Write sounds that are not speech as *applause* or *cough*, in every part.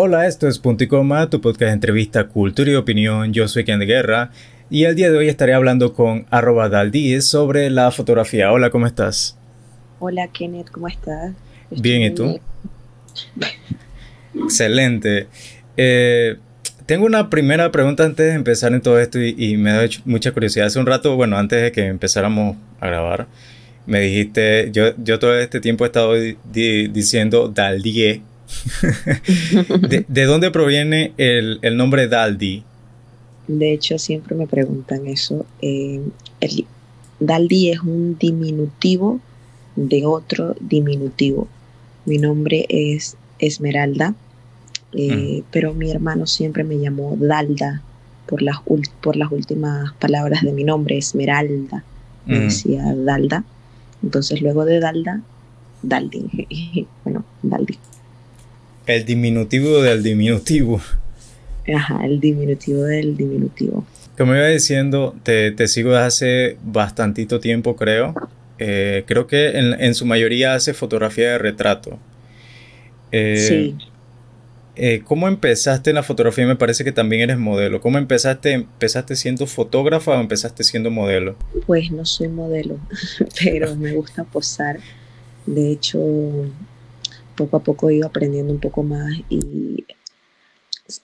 Hola, esto es Punto y Coma, tu podcast de entrevista, cultura y opinión. Yo soy Ken de Guerra y el día de hoy estaré hablando con arroba Daldi sobre la fotografía. Hola, ¿cómo estás? Hola, Kenneth, ¿cómo estás? bien, ¿y tú? Excelente. Eh, tengo una primera pregunta antes de empezar en todo esto y, me da mucha curiosidad. Hace un rato, bueno, antes de que empezáramos a grabar, me dijiste, yo, yo todo este tiempo he estado diciendo Daldie *laughs* de, dónde proviene el, nombre Daldi? De hecho, siempre me preguntan eso. Eh, Daldi es un diminutivo de otro diminutivo. Mi nombre es Esmeralda, eh, mm. pero mi hermano siempre me llamó Dalda por las, por las últimas palabras de mi nombre, Esmeralda. Me mm. decía Dalda. Entonces, luego de Dalda, Daldi. *laughs* bueno, Daldi. El diminutivo del diminutivo. Ajá, el diminutivo del diminutivo. Como iba diciendo, te, sigo desde hace bastantito tiempo, creo. Eh, creo que en, su mayoría hace fotografía de retrato. Eh, sí. Eh, ¿Cómo empezaste en la fotografía? Me parece que también eres modelo. ¿Cómo empezaste? ¿Empezaste siendo fotógrafa o empezaste siendo modelo? Pues no soy modelo, *laughs* pero me gusta posar. De hecho, poco a poco he ido aprendiendo un poco más y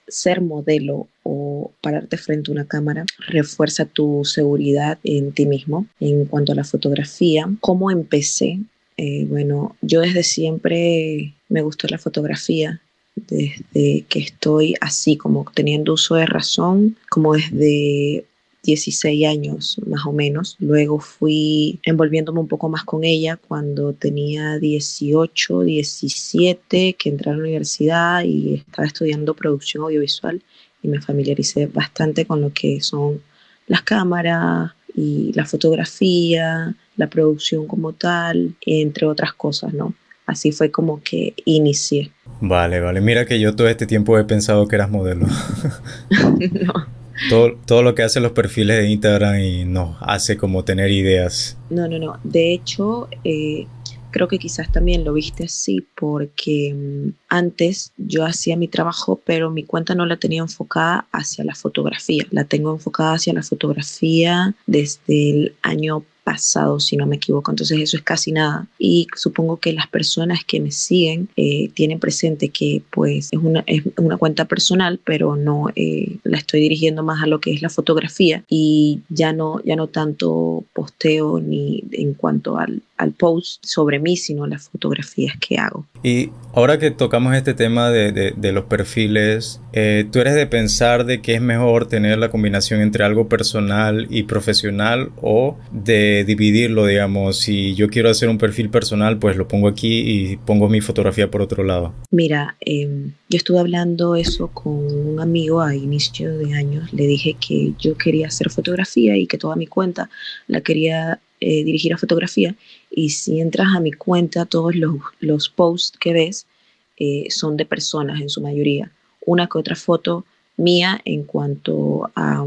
ser modelo o pararte frente a una cámara refuerza tu seguridad en ti mismo. En cuanto a la fotografía, ¿cómo empecé? Eh, bueno, yo desde siempre me gustó la fotografía, desde que estoy así, como teniendo uso de razón, como desde 16 años más o menos. Luego fui envolviéndome un poco más con ella cuando tenía 18, 17, que entré a la universidad y estaba estudiando producción audiovisual y me familiaricé bastante con lo que son las cámaras y la fotografía, la producción como tal, entre otras cosas, ¿no? Así fue como que inicié. Vale, vale. Mira que yo todo este tiempo he pensado que eras modelo. *laughs* *laughs* no. Todo, todo lo que hacen los perfiles de Instagram y nos hace como tener ideas. No, no, no. De hecho, eh, creo que quizás también lo viste así porque mm, antes yo hacía mi trabajo, pero mi cuenta no la tenía enfocada hacia la fotografía. La tengo enfocada hacia la fotografía desde el año pasado, si no me equivoco. Entonces eso es casi nada. Y supongo que las personas que me siguen eh, tienen presente que pues es una, es una cuenta personal, pero no eh, la estoy dirigiendo más a lo que es la fotografía y ya no, ya no tanto posteo ni en cuanto al, al post sobre mí, sino las fotografías que hago. Y ahora que tocamos este tema de, de, los perfiles, eh, ¿tú eres de pensar de que es mejor tener la combinación entre algo personal y profesional o de dividirlo, digamos, si yo quiero hacer un perfil personal, pues lo pongo aquí y pongo mi fotografía por otro lado. Mira, em, yo estuve hablando eso con un amigo a inicio de años, le dije que yo quería hacer fotografía y que toda mi cuenta la quería eh, dirigir a fotografía y si entras a mi cuenta, todos los, los posts que ves eh, son de personas en su mayoría. Una que otra foto mía en cuanto a,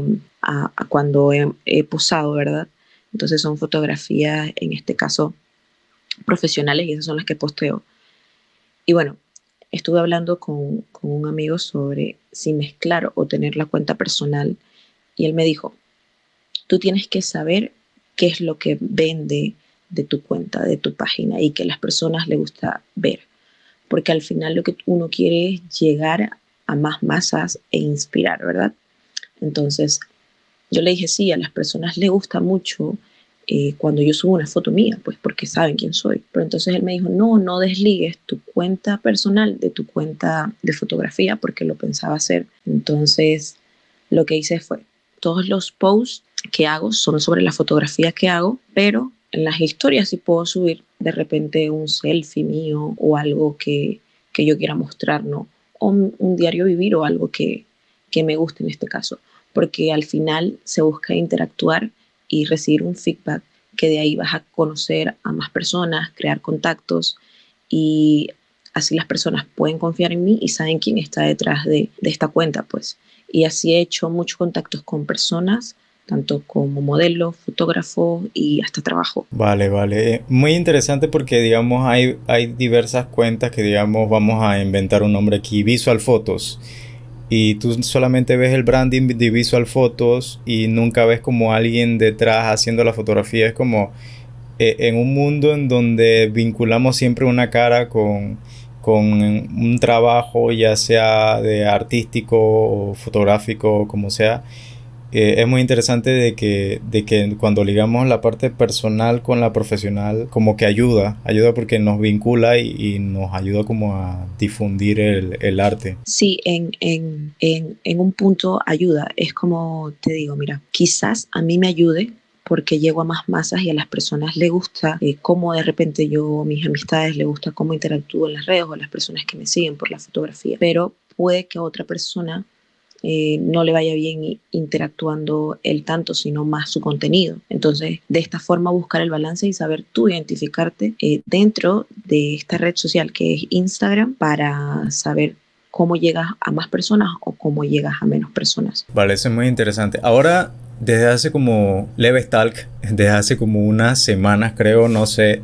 cuando he, posado, ¿verdad? Entonces son fotografías, en este caso, profesionales y esas son las que posteo. Y bueno, estuve hablando con, con un amigo sobre si mezclar o tener la cuenta personal y él me dijo, tú tienes que saber qué es lo que vende de tu cuenta, de tu página y que a las personas les gusta ver. Porque al final lo que uno quiere es llegar a más masas e inspirar, ¿verdad? Entonces, yo le dije, sí, a las personas les gusta mucho eh, cuando yo subo una foto mía, pues porque saben quién soy. Pero entonces él me dijo, no, no desligues tu cuenta personal de tu cuenta de fotografía porque lo pensaba hacer. Entonces lo que hice fue, todos los posts que hago son sobre la fotografía que hago, pero en las historias sí puedo subir de repente un selfie mío o algo que, que yo quiera mostrar, ¿no? O un, un diario vivir o algo que, que me guste en este caso porque al final se busca interactuar y recibir un feedback que de ahí vas a conocer a más personas, crear contactos y así las personas pueden confiar en mí y saben quién está detrás de, esta cuenta, pues. Y así he hecho muchos contactos con personas, tanto como modelo, fotógrafo y hasta trabajo. Vale, vale. Muy interesante porque, digamos, hay, hay diversas cuentas que, digamos, vamos a inventar un nombre aquí, Visual Photos. Y tú solamente ves el branding de Visual Photos y nunca ves como alguien detrás haciendo la fotografía. Es como eh, en un mundo en donde vinculamos siempre una cara con, con un trabajo, ya sea de artístico o fotográfico, como sea eh, es muy interesante de que, de que cuando ligamos la parte personal con la profesional, como que ayuda, ayuda porque nos vincula y, nos ayuda como a difundir el, el arte. Sí, en, en, en, en, un punto ayuda. Es como te digo, mira, quizás a mí me ayude porque llego a más masas y a las personas le gusta eh, cómo de repente yo, mis amistades, le gusta cómo interactúo en las redes o las personas que me siguen por la fotografía. Pero puede que a otra persona eh, no le vaya bien interactuando el tanto, sino más su contenido. Entonces, de esta forma buscar el balance y saber tú identificarte eh, dentro de esta red social que es Instagram para saber cómo llegas a más personas o cómo llegas a menos personas. Vale, eso es muy interesante. Ahora, desde hace como leve talk, desde hace como unas semanas creo, no sé,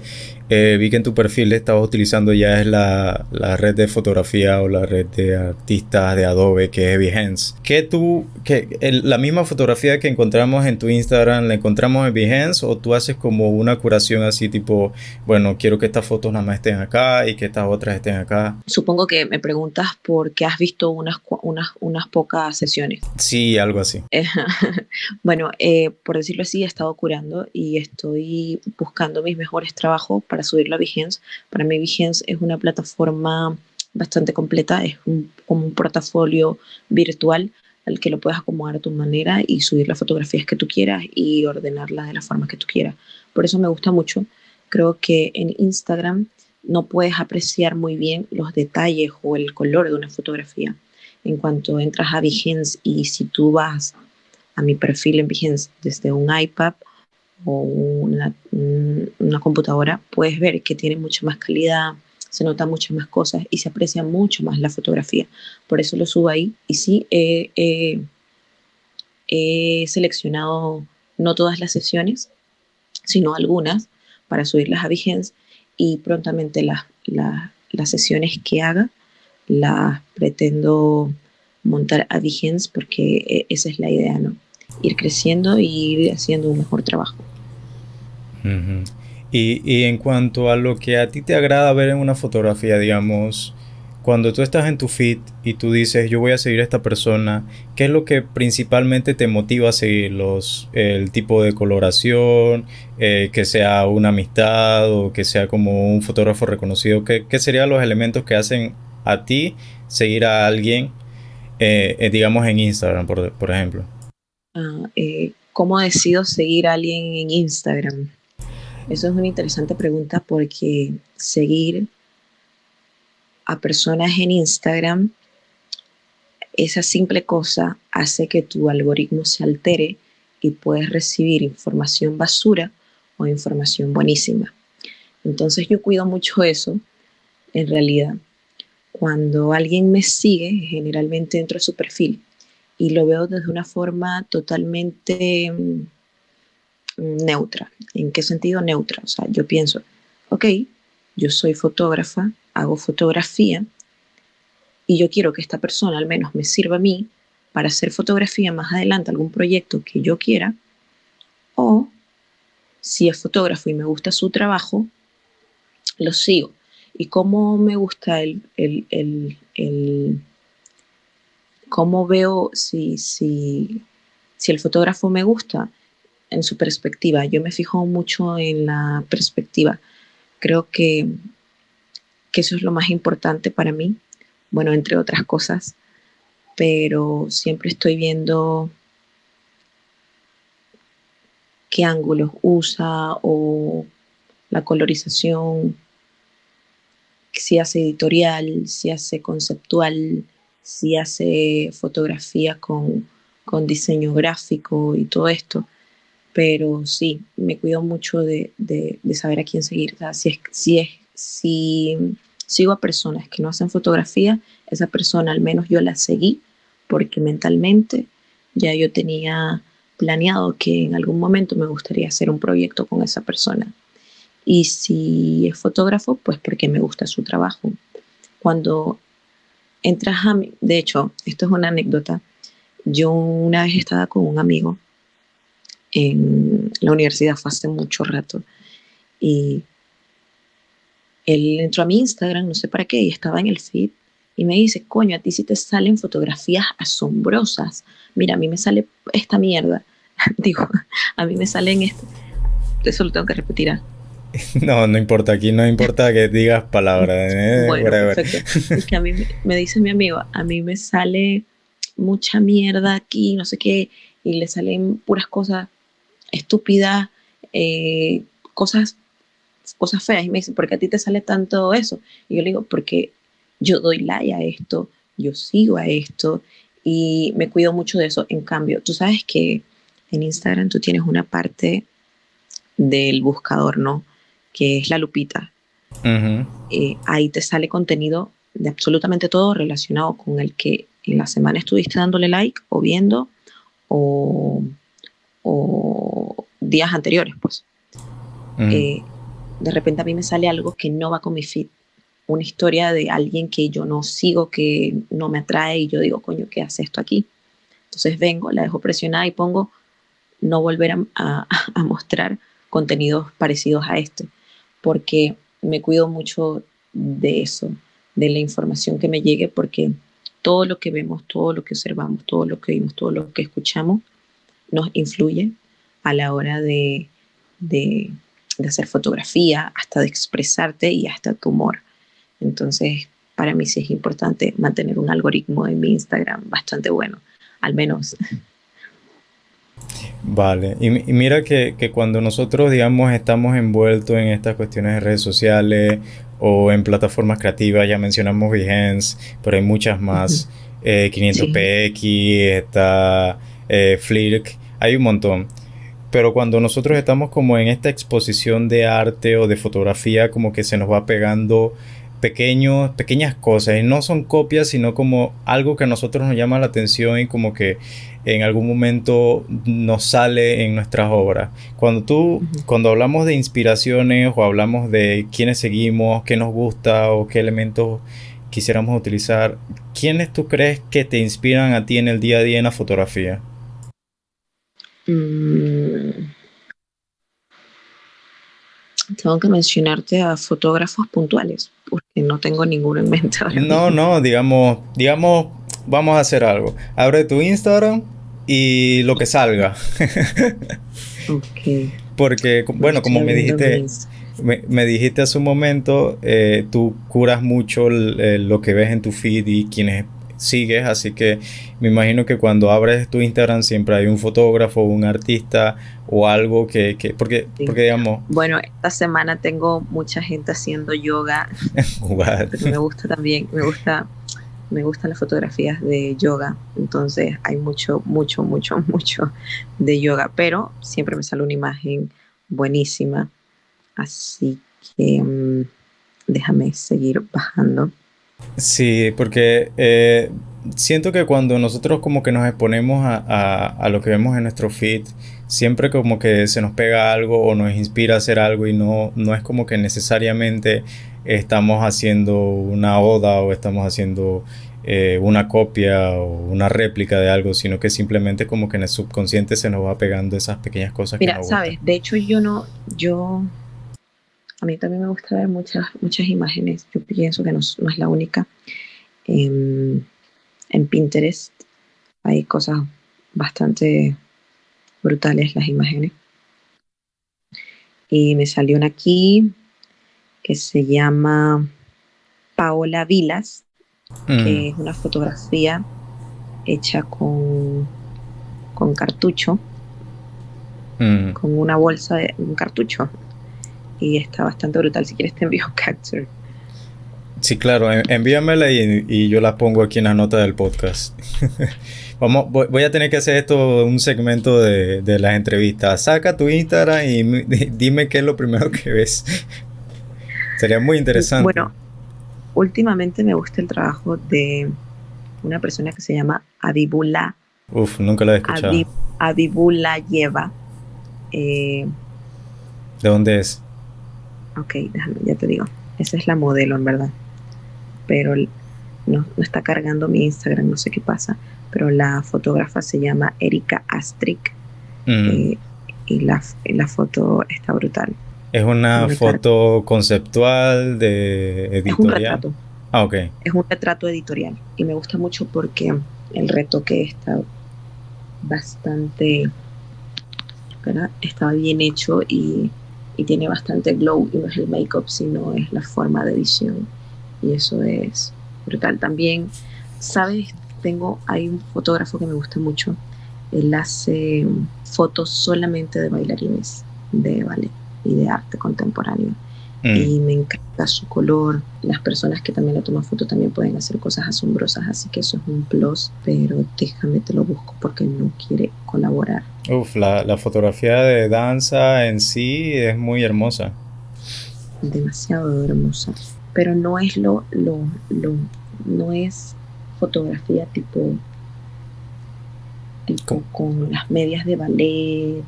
eh, vi que en tu perfil estabas utilizando ya es la, la, red de fotografía o la red de artistas de Adobe que es Behance. ¿Qué tú, que la misma fotografía que encontramos en tu Instagram la encontramos en Behance o tú haces como una curación así tipo, bueno, quiero que estas fotos nada más estén acá y que estas otras estén acá? Supongo que me preguntas por qué has visto unas, unas, unas pocas sesiones. Sí, algo así. *laughs* bueno, eh, por decirlo así, he estado curando y estoy buscando mis mejores trabajos para subirlo a Behance. Para mí Behance es una plataforma bastante completa, es como un portafolio virtual al que lo puedes acomodar a tu manera y subir las fotografías que tú quieras y ordenarlas de la forma que tú quieras. Por eso me gusta mucho. Creo que en Instagram no puedes apreciar muy bien los detalles o el color de una fotografía. En cuanto entras a Behance y si tú vas a mi perfil en Behance desde un iPad o una, una computadora, puedes ver que tiene mucha más calidad, se notan muchas más cosas y se aprecia mucho más la fotografía. Por eso lo subo ahí. Y sí, he seleccionado no todas las sesiones, sino algunas para subirlas a Behance y prontamente las, las, las sesiones que haga las pretendo montar a Behance porque e, esa es la idea, ¿no? Ir creciendo y ir haciendo un mejor trabajo y, en cuanto a lo que a ti te agrada ver en una fotografía, digamos, cuando tú estás en tu feed y tú dices yo voy a seguir a esta persona, ¿qué es lo que principalmente te motiva a seguirlos? El tipo de coloración, eh, que sea una amistad o que sea como un fotógrafo reconocido, ¿qué, serían los elementos que hacen a ti seguir a alguien, eh, eh, digamos en Instagram, por, por ejemplo? Ah, ¿Cómo decido seguir a alguien en Instagram? Eso es una interesante pregunta porque seguir a personas en Instagram, esa simple cosa hace que tu algoritmo se altere y puedes recibir información basura o información buenísima. Entonces yo cuido mucho eso, en realidad. Cuando alguien me sigue, generalmente entro a su perfil y lo veo desde una forma totalmente mm, neutra. ¿En qué sentido neutra? O sea, yo pienso, ok, yo soy fotógrafa, hago fotografía y yo quiero que esta persona al menos me sirva a mí para hacer fotografía más adelante, algún proyecto que yo quiera, o si es fotógrafo y me gusta su trabajo, lo sigo. Y cómo me gusta el, el, el cómo veo si, si, si el fotógrafo me gusta, en su perspectiva. Yo me fijo mucho en la perspectiva. Creo que, que eso es lo más importante para mí, bueno, entre otras cosas, pero siempre estoy viendo qué ángulos usa o la colorización, si hace editorial, si hace conceptual, si hace fotografía con, con diseño gráfico y todo esto pero sí, me cuido mucho de, saber a quién seguir. si, es, si, es, si sigo a personas que no hacen fotografía, esa persona al menos yo la seguí porque mentalmente ya yo tenía planeado que en algún momento me gustaría hacer un proyecto con esa persona. Y si es fotógrafo, pues porque me gusta su trabajo. Cuando entras a de hecho, esto es una anécdota, yo una vez estaba con un amigo en la universidad, fue hace mucho rato, y él entró a mi Instagram, no sé para qué, y estaba en el feed y me dice, coño, a ti sí te salen fotografías asombrosas. Mira, a mí me sale esta mierda. *laughs* Digo, a mí me salen esto. Eso lo tengo que repetir. *laughs* No, no importa, aquí no importa que digas palabras. ¿eh? Bueno, perfecto. *laughs* Es que a mí me dice mi amigo, a mí me sale mucha mierda aquí, no sé qué, y le salen puras cosas estúpidas, eh, cosas, cosas feas. Y me dice, ¿por qué a ti te sale tanto eso? Y yo le digo, porque yo doy like a esto, yo sigo a esto y me cuido mucho de eso. En cambio, tú sabes que en Instagram tú tienes una parte del buscador, ¿no? Que es la lupita. Eh, ahí te sale contenido de absolutamente todo relacionado con el que en la semana estuviste dándole like o viendo o, días anteriores, pues. Eh, de repente a mí me sale algo que no va con mi feed una historia de alguien que yo no sigo, que no me atrae y yo digo, coño, ¿qué hace esto aquí? Entonces vengo, la dejo presionada y pongo no volver a, mostrar contenidos parecidos a este, porque me cuido mucho de eso, de la información que me llegue, porque todo lo que vemos, todo lo que observamos, todo lo que vimos, todo lo que escuchamos, nos influye a la hora de, de hacer fotografía, hasta de expresarte y hasta tu humor. Entonces, para mí sí es importante mantener un algoritmo en mi Instagram bastante bueno, al menos. Vale, y, mira que, cuando nosotros, digamos, estamos envueltos en estas cuestiones de redes sociales o en plataformas creativas, ya mencionamos Behance, pero hay muchas más, 500px, eh, está eh, Flirk, hay un montón. Pero cuando nosotros estamos como en esta exposición de arte o de fotografía, como que se nos va pegando pequeños, pequeñas cosas y no son copias, sino como algo que a nosotros nos llama la atención y como que en algún momento nos sale en nuestras obras. Cuando tú, cuando hablamos de inspiraciones o hablamos de quiénes seguimos, qué nos gusta o qué elementos quisiéramos utilizar, ¿quiénes tú crees que te inspiran a ti en el día a día en la fotografía? Mm, tengo que mencionarte a fotógrafos puntuales, porque no tengo ninguno en mente. no, no, digamos, digamos, vamos a hacer algo. Abre tu Instagram y lo que salga. ok. Porque, bueno, como me dijiste, me, dijiste hace un momento, eh, tú curas mucho lo que ves en tu feed y quienes sigues, así que me imagino que cuando abres tu Instagram siempre hay un fotógrafo, un artista o algo que, porque, porque digamos... Bueno, esta semana tengo mucha gente haciendo yoga, *laughs* me gusta también, me gusta, me gustan las fotografías de yoga, entonces hay mucho, mucho, mucho, *laughs* mucho de yoga, pero siempre me sale una imagen buenísima, así que mm, déjame seguir bajando. Sí, porque eh, siento que cuando nosotros como que nos exponemos a, lo que vemos en nuestro feed, siempre como que se nos pega algo o nos inspira a hacer algo y no, no es como que necesariamente estamos haciendo una oda o estamos haciendo eh, una copia o una réplica de algo, sino que simplemente como que en el subconsciente se nos va pegando esas pequeñas cosas. Mira, sabes, de hecho yo no, yo a mí también me gusta ver muchas, muchas imágenes. Yo pienso que no, es la única. En, Pinterest hay cosas bastante brutales las imágenes. Y me salió una aquí que se llama Paola Vilas, que mm. es una fotografía hecha con, con cartucho, mm. con una bolsa de un cartucho y está bastante brutal. Si quieres te envío *laughs* capture. Sí, claro, envíamela y, y, yo la pongo aquí en la nota del podcast. *laughs* Vamos, voy, a tener que hacer esto un segmento de, de las entrevistas. Saca tu Instagram y *laughs* dime qué es lo primero que ves. Sería muy interesante. Bueno, últimamente me gusta el trabajo de una persona que se llama Adibula Uf, nunca la he escuchado. Abibula lleva. Eh, ¿De dónde es? Ok, déjame, ya te digo. Esa es la modelo, en verdad. Pero no, no está cargando mi Instagram, no sé qué pasa. Pero la fotógrafa se llama Erika Astrick. Mm. Eh, y la, la, foto está brutal. ¿Es una foto conceptual de editorial? Es un retrato. Ah, ok. Es un retrato editorial. Y me gusta mucho porque el retoque está bastante. ¿verdad? Está bien hecho y, y tiene bastante glow. Y no es el make-up, sino es la forma de edición. Y eso es brutal. También, ¿sabes? Tengo, hay un fotógrafo que me gusta mucho. Él hace fotos solamente de bailarines de ballet y de arte contemporáneo. Mm. Y me encanta su color. Las personas que también le toman foto también pueden hacer cosas asombrosas, así que eso es un plus, pero déjame te lo busco porque no quiere colaborar. Uf, la, la fotografía de danza en sí es muy hermosa. Demasiado hermosa. Pero no es lo, lo, lo no es fotografía tipo, tipo con las medias de ballet,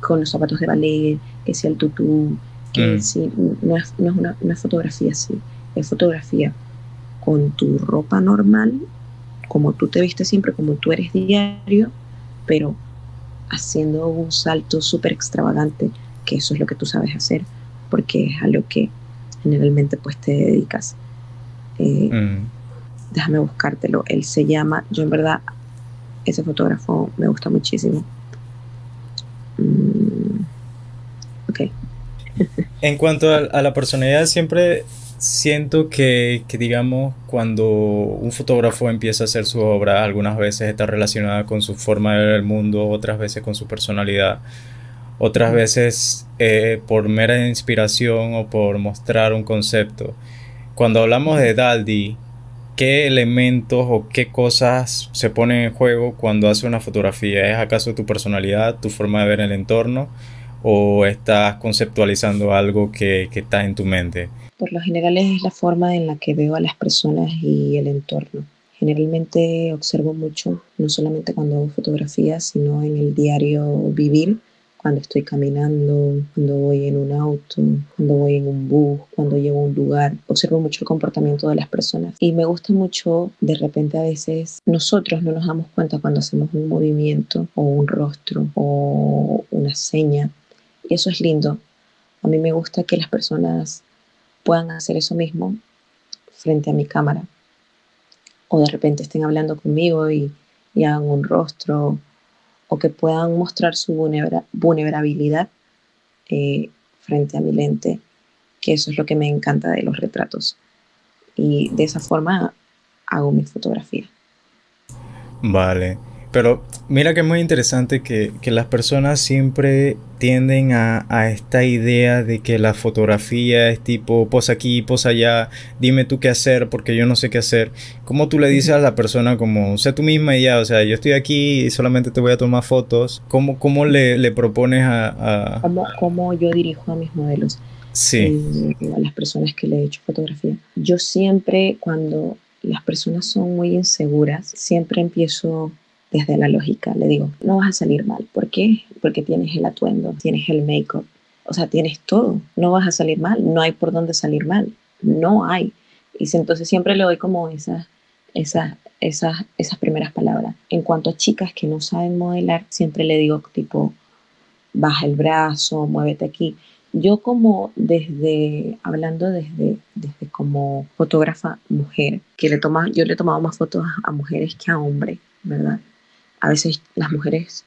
con los zapatos de ballet, que sea el tutú, que mm. sí, no es, no, es una, no es fotografía así, es fotografía con tu ropa normal, como tú te vistes siempre, como tú eres diario, pero haciendo un salto súper extravagante, que eso es lo que tú sabes hacer, porque es a lo que generalmente pues te dedicas. Eh, mm. Déjame buscártelo. Él se llama, yo en verdad, ese fotógrafo me gusta muchísimo. Mm. En cuanto a, la personalidad, siempre siento que, digamos, cuando un fotógrafo empieza a hacer su obra, algunas veces está relacionada con su forma de ver el mundo, otras veces con su personalidad, otras veces eh, por mera inspiración o por mostrar un concepto. Cuando hablamos de Daldi, ¿qué elementos o qué cosas se ponen en juego cuando hace una fotografía? ¿Es acaso tu personalidad, tu forma de ver el entorno o estás conceptualizando algo que, que está en tu mente? Por lo general es la forma en la que veo a las personas y el entorno. Generalmente observo mucho, no solamente cuando hago fotografías, sino en el diario vivir cuando estoy caminando, cuando voy en un auto, cuando voy en un bus, cuando llego a un lugar. Observo mucho el comportamiento de las personas y me gusta mucho, de repente a veces nosotros no nos damos cuenta cuando hacemos un movimiento o un rostro o una seña. Y eso es lindo. A mí me gusta que las personas puedan hacer eso mismo frente a mi cámara. O de repente estén hablando conmigo y, hagan un rostro o que puedan mostrar su vulnerabilidad eh, frente a mi lente, que eso es lo que me encanta de los retratos. Y de esa forma hago mi fotografía. Vale. Pero mira que es muy interesante que, las personas siempre tienden a, esta idea de que la fotografía es tipo, posa aquí, posa allá, dime tú qué hacer porque yo no sé qué hacer. ¿Cómo tú le dices a la persona como, sé tú misma y ya, o sea, yo estoy aquí y solamente te voy a tomar fotos? ¿Cómo, cómo le, le propones a... a... ¿Cómo, yo dirijo a mis modelos? Sí. Eh, a las personas que le he hecho fotografía. Yo siempre, cuando las personas son muy inseguras, siempre empiezo desde la lógica. Le digo, no vas a salir mal. ¿Por qué? Porque tienes el atuendo, tienes el make-up, o sea, tienes todo. No vas a salir mal, no hay por dónde salir mal, no hay. Y entonces siempre le doy como esas, esas, esas, esas primeras palabras. En cuanto a chicas que no saben modelar, siempre le digo tipo, baja el brazo, muévete aquí. Yo como desde, hablando desde, desde como fotógrafa mujer, que le toma, yo le he tomado más fotos a mujeres que a hombres, ¿verdad? A veces las mujeres,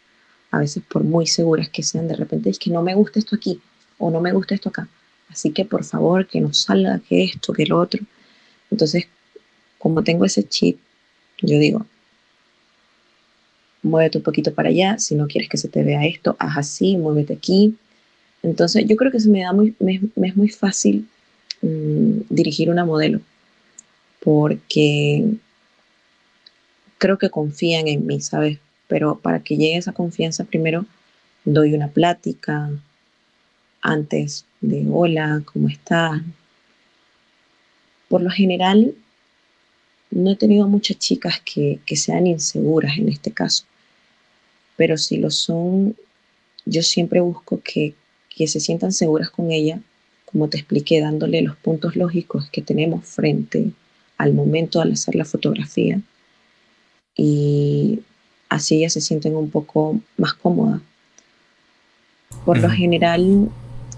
a veces por muy seguras que sean, de repente es que no me gusta esto aquí o no me gusta esto acá. Así que por favor, que no salga que esto, que lo otro. Entonces, como tengo ese chip, yo digo, muévete un poquito para allá, si no quieres que se te vea esto, haz así, muévete aquí. Entonces, yo creo que se me da muy, me, es muy fácil mm, dirigir una modelo, porque creo que confían en mí, ¿sabes? Pero para que llegue esa confianza, primero doy una plática antes de hola, ¿cómo estás? Por lo general, no he tenido muchas chicas que, que sean inseguras en este caso, pero si lo son, yo siempre busco que, que se sientan seguras con ella, como te expliqué, dándole los puntos lógicos que tenemos frente al momento al hacer la fotografía y así ellas se sienten un poco más cómodas. Por lo general,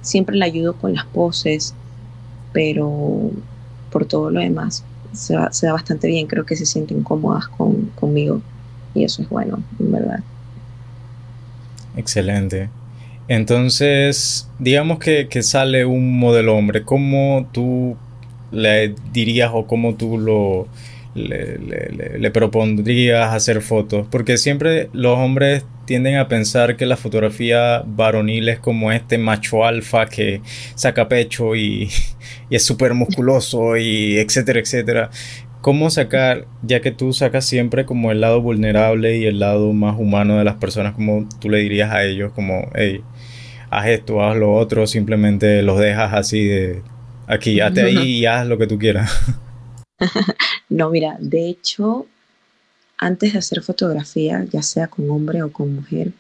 siempre la ayudo con las poses, pero por todo lo demás se, da bastante bien. Creo que se sienten cómodas con, conmigo y eso es bueno, en verdad. Excelente. Entonces, digamos que, que, sale un modelo hombre, ¿cómo tú le dirías o cómo tú lo le, le, le, propondrías hacer fotos? Porque siempre los hombres tienden a pensar que la fotografía varonil es como este macho alfa que saca pecho y, *laughs* y es súper musculoso y etcétera, etcétera. ¿Cómo sacar, ya que tú sacas siempre como el lado vulnerable y el lado más humano de las personas, como tú le dirías a ellos, como, hey, haz esto, haz lo otro, simplemente los dejas así de aquí, hazte ahí y haz lo que tú quieras? *laughs* no, mira, de hecho, antes de hacer fotografía, ya sea con hombre o con mujer,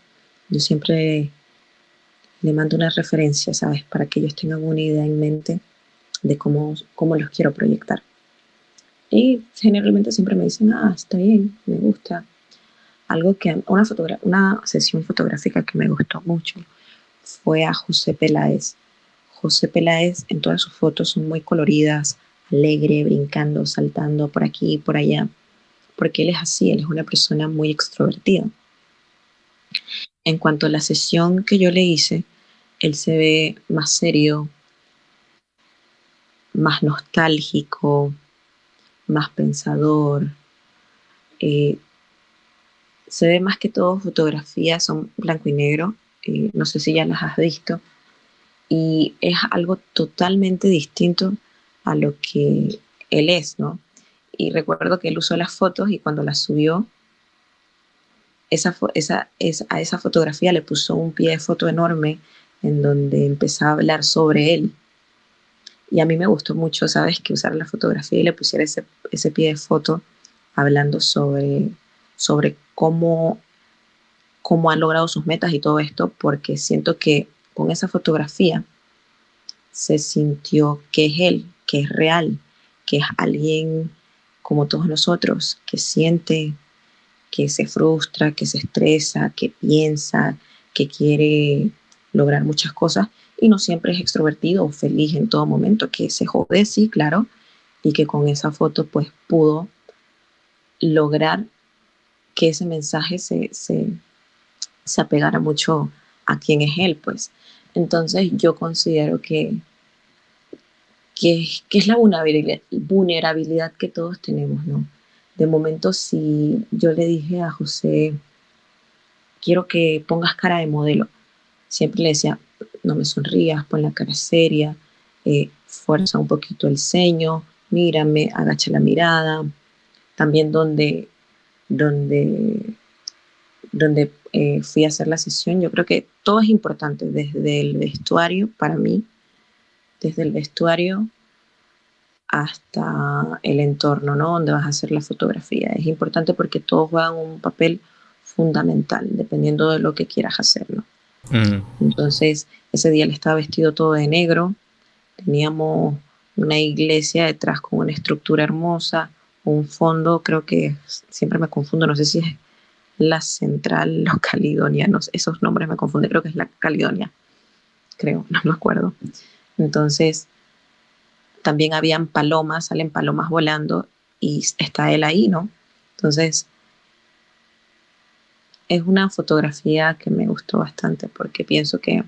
yo siempre le mando una referencia, ¿sabes? Para que ellos tengan una idea en mente de cómo, cómo los quiero proyectar. Y generalmente siempre me dicen, ah, está bien, me gusta. Algo que, una, una sesión fotográfica que me gustó mucho fue a José Peláez. José Peláez en todas sus fotos son muy coloridas, alegre, brincando, saltando por aquí y por allá, porque él es así, él es una persona muy extrovertida. En cuanto a la sesión que yo le hice, él se ve más serio, más nostálgico, más pensador. Eh, se ve más que todo fotografías, son blanco y negro, eh, no sé si ya las has visto, y es algo totalmente distinto a lo que él es, ¿no? Y recuerdo que él usó las fotos y cuando las subió, esa, esa, a esa fotografía le puso un pie de foto enorme en donde empezaba a hablar sobre él y a mí me gustó mucho, ¿sabes? Que usara la fotografía y le pusiera ese, ese pie de foto hablando sobre, sobre cómo, cómo ha logrado sus metas y todo esto, porque siento que con esa fotografía se sintió que es él, que es real, que es alguien como todos nosotros, que siente, que se frustra, que se estresa, que piensa, que quiere lograr muchas cosas y no siempre es extrovertido o feliz en todo momento, que se jode, sí, claro, y que con esa foto pues pudo lograr que ese mensaje se, se, se apegara mucho a quien es él, pues. Entonces yo considero que, que, que, es la vulnerabilidad, que todos tenemos, ¿no? De momento, si yo le dije a José, quiero que pongas cara de modelo, siempre le decía, no me sonrías, pon la cara seria, eh, fuerza un poquito el ceño, mírame, agacha la mirada. También donde, donde, donde eh, fui a hacer la sesión, yo creo que todo es importante, desde el vestuario, para mí, desde el vestuario hasta el entorno, ¿no? Donde vas a hacer la fotografía. Es importante porque todos juegan un papel fundamental, dependiendo de lo que quieras hacerlo. Entonces, ese día él estaba vestido todo de negro. Teníamos una iglesia detrás con una estructura hermosa, un fondo, creo que siempre me confundo, no sé si es la Central *laughs* o Caledonia, esos nombres me confunden, creo que es la Caledonia, creo, no me acuerdo. Entonces, también habían palomas, salen palomas volando y está él ahí, ¿no? Entonces, es una fotografía que me gustó bastante porque pienso que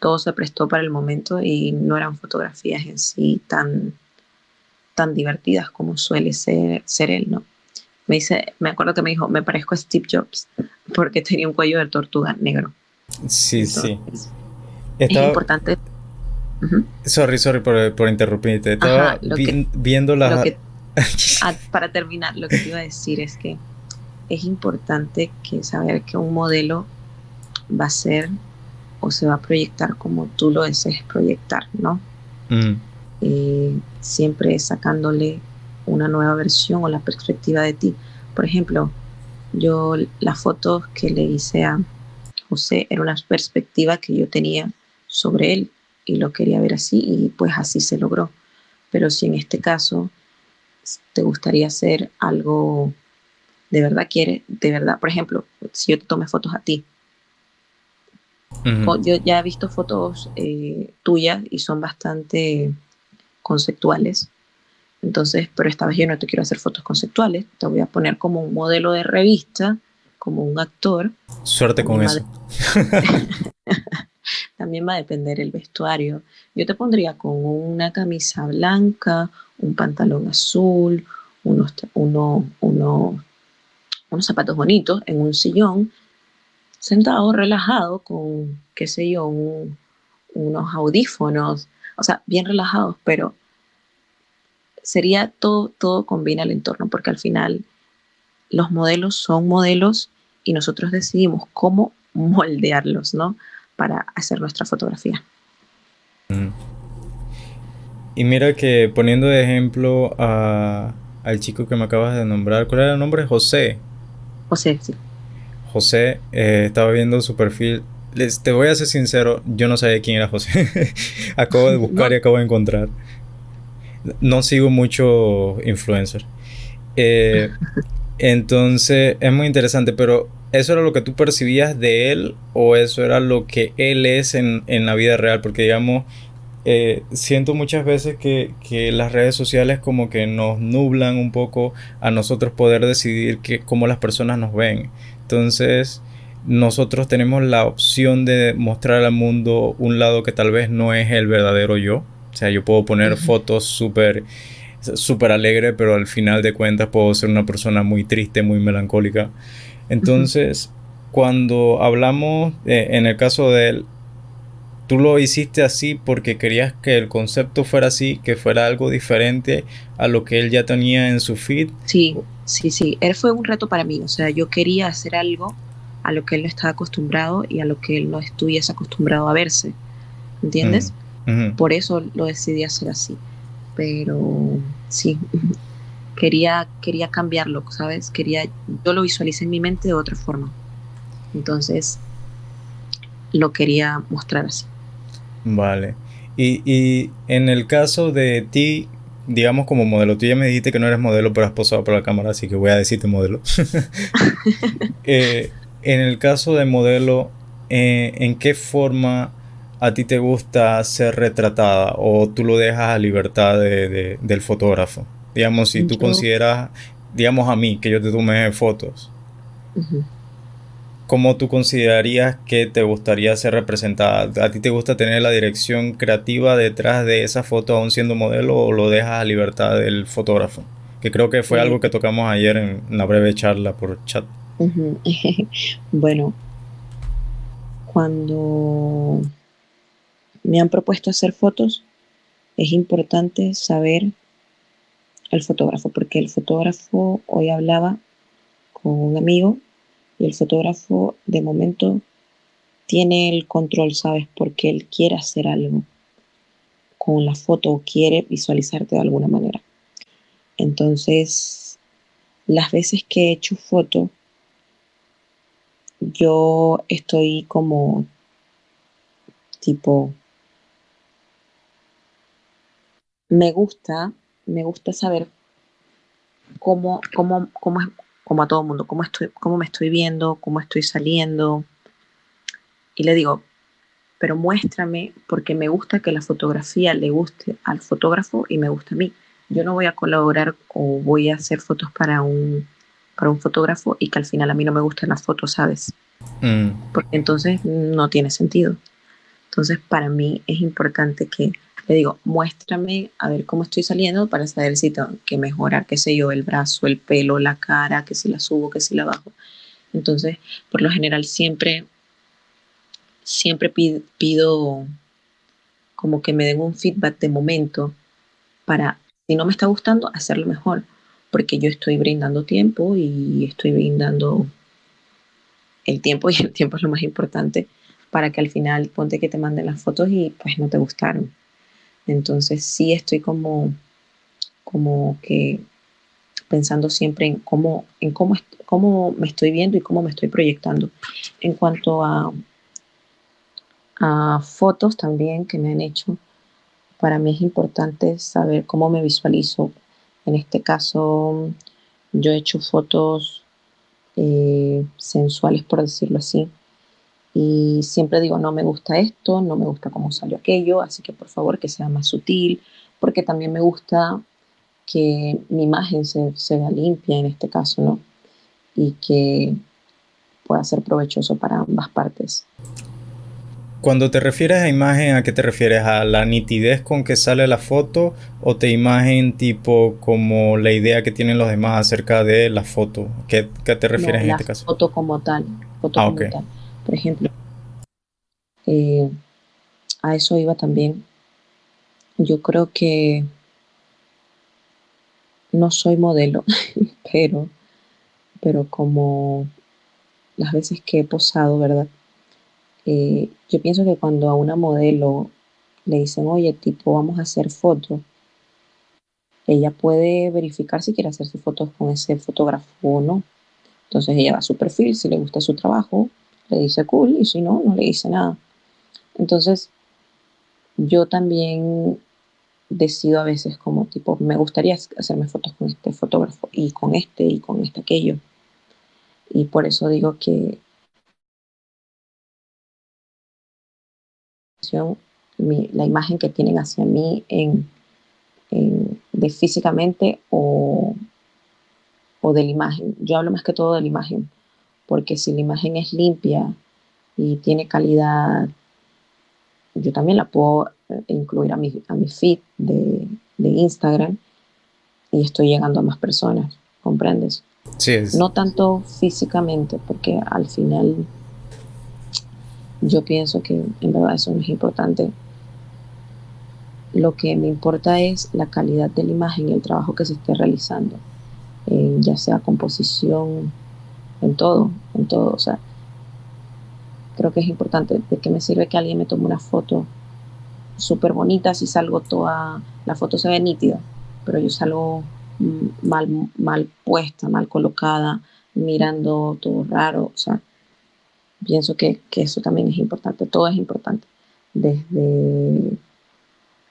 todo se prestó para el momento y no eran fotografías en sí tan, tan divertidas como suele ser, ser él, ¿no? Me, dice, me acuerdo que me dijo, me parezco a Steve Jobs porque tenía un cuello de tortuga negro. Sí, sí. Es importante. Sorry, sorry por, por interrumpirte. Estaba viendo la... *laughs* Ah, para terminar, lo que te iba a decir es que es importante que saber que un modelo va a ser o se va a proyectar como tú lo desees proyectar, ¿no? Mm. Eh, siempre sacándole una nueva versión o la perspectiva de ti. Por ejemplo, yo las fotos que le hice a José era una perspectiva que yo tenía sobre él y lo quería ver así y pues así se logró. Pero si en este caso te gustaría hacer algo de verdad quiere, de verdad, por ejemplo, si yo te tomé fotos a ti, yo ya he visto fotos eh, tuyas y son bastante conceptuales. Entonces, pero esta vez yo no te quiero hacer fotos conceptuales, te voy a poner como un modelo de revista, como un actor. Suerte con eso. *laughs* *laughs* También va a depender el vestuario. Yo te pondría con una camisa blanca, un pantalón azul, unos, uno, uno, unos zapatos bonitos en un sillón, sentado, relajado, con, qué sé yo, unos audífonos, o sea, bien relajados, pero sería todo, todo combina el entorno, porque al final los modelos son modelos y nosotros decidimos cómo moldearlos, ¿no? Para hacer nuestra fotografía. Mm. Y mira que poniendo de ejemplo a, al chico que me acabas de nombrar, ¿cuál era el nombre? José. José, sí. José, eh, estaba viendo su perfil. Les, te voy a ser sincero, yo no sabía quién era José. *laughs* acabo de *laughs* buscar y acabo de encontrar. No sigo mucho influencer. Eh, *laughs* entonces, es muy interesante, pero ¿eso era lo que tú percibías de él o eso era lo que él es en, en la vida real? Porque, digamos, eh, siento muchas veces que, las redes sociales como que nos nublan un poco a nosotros poder decidir que, cómo las personas nos ven. Entonces, nosotros tenemos la opción de mostrar al mundo un lado que tal vez no es el verdadero yo. O sea, yo puedo poner fotos súper súper alegre, pero al final de cuentas puedo ser una persona muy triste, muy melancólica. Entonces, cuando hablamos, en el caso de él, tú lo hiciste así porque querías que el concepto fuera así, que fuera algo diferente a lo que él ya tenía en su feed. Sí, sí, sí. Él fue un reto para mí. O sea, yo quería hacer algo a lo que él no estaba acostumbrado y a lo que él no estuviese acostumbrado a verse. ¿Entiendes? Mm, Por eso lo decidí hacer así. Pero sí, quería, quería cambiarlo, ¿sabes? Quería, yo lo visualicé en mi mente de otra forma. Entonces, lo quería mostrar así. Vale. Y, en el caso de ti, digamos como modelo, tú ya me dijiste que no eres modelo, pero has posado por la cámara, así que voy a decirte modelo. *laughs* *laughs* Eh, en el caso de modelo, eh, ¿en qué forma a ti te gusta ser retratada o tú lo dejas a libertad de, del fotógrafo? Digamos, si tú consideras, digamos a mí, que yo te tome fotos. ¿cómo tú considerarías que te gustaría ser representada? ¿A ti te gusta tener la dirección creativa detrás de esa foto aún siendo modelo o lo dejas a libertad del fotógrafo? Que creo que fue algo que tocamos ayer en una breve charla por chat. *laughs* bueno, cuando me han propuesto hacer fotos, es importante saber el fotógrafo, porque el fotógrafo, hoy hablaba con un amigo y el fotógrafo de momento tiene el control, ¿sabes? Porque él quiere hacer algo con la foto o quiere visualizarte de alguna manera. Entonces, las veces que he hecho foto, yo estoy como tipo, me gusta, me gusta saber cómo, cómo, cómo, es, como a todo el mundo, cómo, estoy, cómo me estoy viendo, cómo estoy saliendo. Y le digo, pero muéstrame porque me gusta que la fotografía le guste al fotógrafo y me gusta a mí. Yo no voy a colaborar o voy a hacer fotos para un, para un fotógrafo y que al final a mí no me gustan las fotos, ¿sabes? Mm. Porque entonces no tiene sentido. Entonces para mí es importante que le digo, muéstrame a ver cómo estoy saliendo para saber si tengo que mejorar, qué sé yo, el brazo, el pelo, la cara, que si la subo, que si la bajo. Entonces, por lo general siempre, siempre pido, como que me den un feedback de momento para, si no me está gustando, hacerlo mejor, porque yo estoy brindando tiempo y estoy brindando el tiempo *laughs* y el tiempo es lo más importante para que al final ponte que te manden las fotos y pues no te gustaron. Entonces sí estoy como, como que pensando siempre en cómo, en cómo, cómo me estoy viendo y cómo me estoy proyectando. En cuanto a, a fotos también que me han hecho, para mí es importante saber cómo me visualizo. En este caso, yo he hecho fotos eh, sensuales, por decirlo así, y siempre digo, no me gusta esto, no me gusta cómo salió aquello, así que por favor que sea más sutil, porque también me gusta que mi imagen se, vea limpia en este caso, ¿no? Y que pueda ser provechoso para ambas partes. Cuando te refieres a imagen, ¿a qué te refieres? ¿A la nitidez con que sale la foto o te imagen tipo como la idea que tienen los demás acerca de la foto? ¿Qué, qué te refieres en este caso? Foto como tal. Foto ah, como tal. Por ejemplo, eh, a eso iba también. Yo creo que no soy modelo, *laughs* pero, pero como las veces que he posado, ¿verdad? Eh, yo pienso que cuando a una modelo le dicen, oye, tipo, vamos a hacer fotos, ella puede verificar si quiere hacer sus fotos con ese fotógrafo o no. Entonces ella va a su perfil, si le gusta su trabajo, le dice cool y si no, no le dice nada. Entonces, yo también decido a veces como tipo, me gustaría hacerme fotos con este fotógrafo y con este y con este aquello. Y por eso digo que la imagen que tienen hacia mí en, de físicamente o, o de la imagen. Yo hablo más que todo de la imagen, porque si la imagen es limpia y tiene calidad, yo también la puedo eh, incluir a mi, a mi feed de, Instagram y estoy llegando a más personas, ¿comprendes? Sí. No tanto físicamente, porque al final yo pienso que en verdad eso no es importante. Lo que me importa es la calidad de la imagen y el trabajo que se esté realizando, ya sea composición, en todo, en todo. O sea, creo que es importante. ¿De qué me sirve que alguien me tome una foto súper bonita si salgo toda, la foto se ve nítida, pero yo salgo mm, mal, mal puesta, mal colocada, mirando todo raro. O sea, pienso que, que eso también es importante. Todo es importante. Desde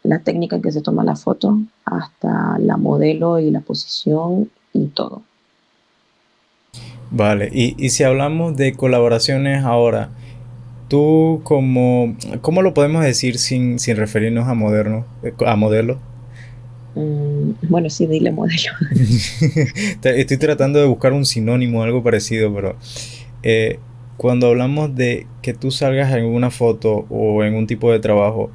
la técnica en que se toma la foto hasta la modelo y la posición y todo. Vale, y, si hablamos de colaboraciones ahora, tú como, ¿cómo lo podemos decir sin, referirnos a moderno, a modelo? Mm, bueno, sí, dile modelo. *laughs* Estoy tratando de buscar un sinónimo, algo parecido, pero eh, cuando hablamos de que tú salgas en una foto o en un tipo de trabajo,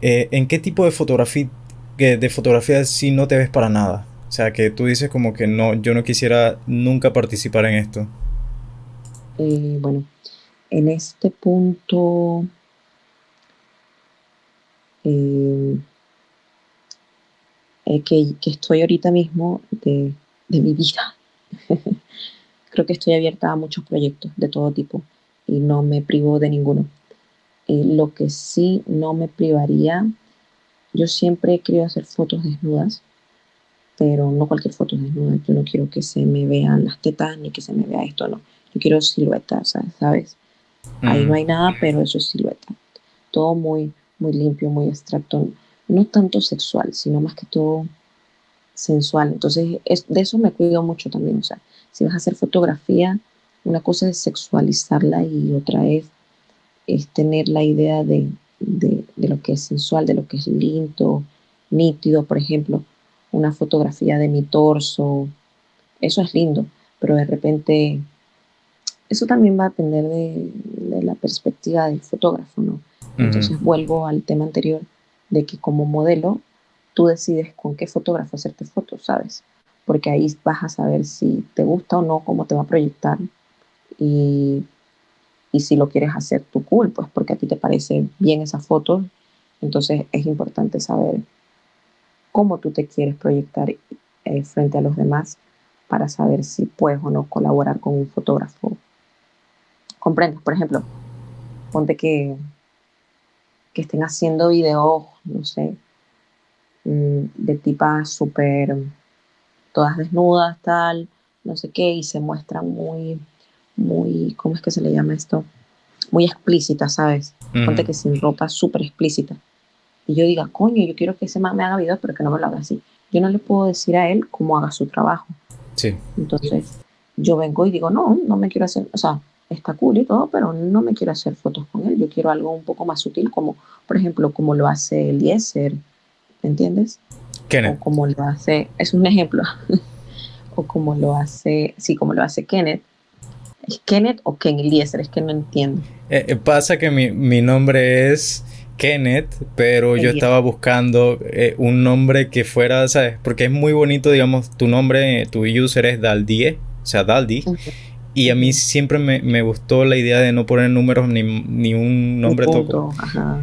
eh, ¿en qué tipo de fotografía, de fotografía si no te ves para nada? O sea, que tú dices como que no, yo no quisiera nunca participar en esto. Eh, bueno, en este punto eh, eh, que, estoy ahorita mismo de, mi vida, *laughs* creo que estoy abierta a muchos proyectos de todo tipo y no me privo de ninguno. lo que sí no me privaría, yo siempre he querido hacer fotos desnudas pero no cualquier foto desnuda. Yo no quiero que se me vean las tetas ni que se me vea esto, no. Yo quiero silueta, ¿sabes? Ahí no hay nada, pero eso es silueta. Todo muy, muy limpio, muy abstracto. No tanto sexual, sino más que todo sensual. Entonces, es, de eso me cuido mucho también. O sea, si vas a hacer fotografía, una cosa es sexualizarla y otra es, es tener la idea de, de, de lo que es sensual, de lo que es lindo, nítido, por ejemplo una fotografía de mi torso, eso es lindo, pero de repente eso también va a depender de, la perspectiva del fotógrafo, ¿no? Entonces vuelvo al tema anterior de que como modelo tú decides con qué fotógrafo hacerte fotos, ¿sabes? Porque ahí vas a saber si te gusta o no, cómo te va a proyectar y, y si lo quieres hacer tú cool, pues porque a ti te parece bien esa foto, entonces es importante saber cómo tú te quieres proyectar eh, frente a los demás para saber si puedes o no colaborar con un fotógrafo. ¿Comprendes? Por ejemplo, ponte que, que estén haciendo videos, no sé, mm, de tipa súper todas desnudas, tal, no sé qué, y se muestran muy, muy, ¿cómo es que se le llama esto? Muy explícita, ¿sabes? Ponte que sin ropa súper explícita. Y yo diga, coño, yo quiero que ese man me haga videos, pero que no me lo haga así. Yo no le puedo decir a él cómo haga su trabajo. Sí. Entonces, yo vengo y digo, no, no me quiero hacer, o sea, está cool y todo, pero no me quiero hacer fotos con él. Yo quiero algo un poco más sutil, como, por ejemplo, como lo hace Eliezer, ¿entiendes? Kenneth. O como lo hace, es un ejemplo, *laughs* o como lo hace, sí, como lo hace Kenneth. ¿Es Kenneth o Ken Eliezer? Es que no entiendo. Eh, eh, pasa que mi, mi, nombre es Kenneth, pero yo estaba buscando eh, un nombre que fuera, ¿sabes? Porque es muy bonito, digamos, tu nombre, tu user es Daldie, o sea, Daldi. Y a mí siempre me, me, gustó la idea de no poner números ni, ni un nombre toco.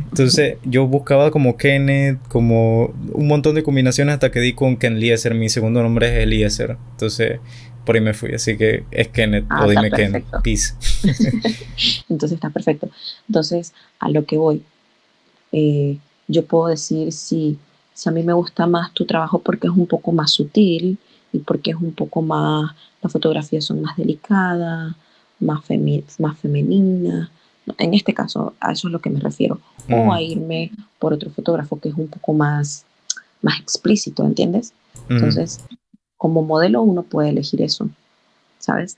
Entonces yo buscaba como Kenneth, como un montón de combinaciones hasta que di con Ken Eliezer. Mi segundo nombre es Eliezer. Entonces por ahí me fui. Así que es Kenneth ah, o dime Kenneth. Peace. *laughs* Entonces está perfecto. Entonces a lo que voy. Eh, yo puedo decir si, si a mí me gusta más tu trabajo porque es un poco más sutil y porque es un poco más, las fotografías son más delicadas, más, más femeninas. En este caso, a eso es lo que me refiero. O a irme por otro fotógrafo que es un poco más, más explícito, ¿entiendes? Entonces, como modelo uno puede elegir eso, ¿sabes?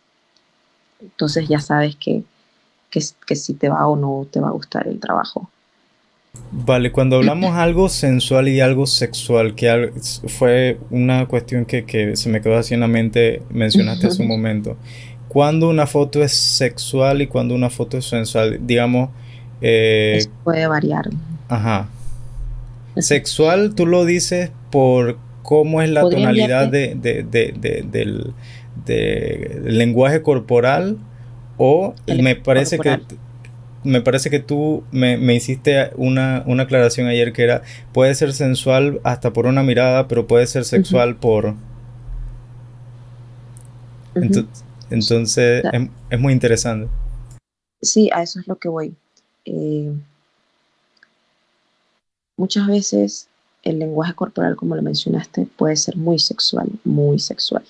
Entonces ya sabes que, que, que si te va o no te va a gustar el trabajo. Vale, cuando hablamos *clears throat* algo sensual y algo sexual, que fue una cuestión que, se me quedó así en la mente, mencionaste hace un *laughs* momento. ¿Cuándo una foto es sexual y cuando una foto es sensual? Digamos... Eh, puede variar. Ajá. Sexual, tú lo dices por cómo es la tonalidad de, del, lenguaje corporal o me parece que me parece que tú me, hiciste una, aclaración ayer que era, puede ser sensual hasta por una mirada, pero puede ser sexual por... Entonces, es, muy interesante. Sí, a eso es lo que voy. Eh, muchas veces el lenguaje corporal, como lo mencionaste, puede ser muy sexual, muy sexual.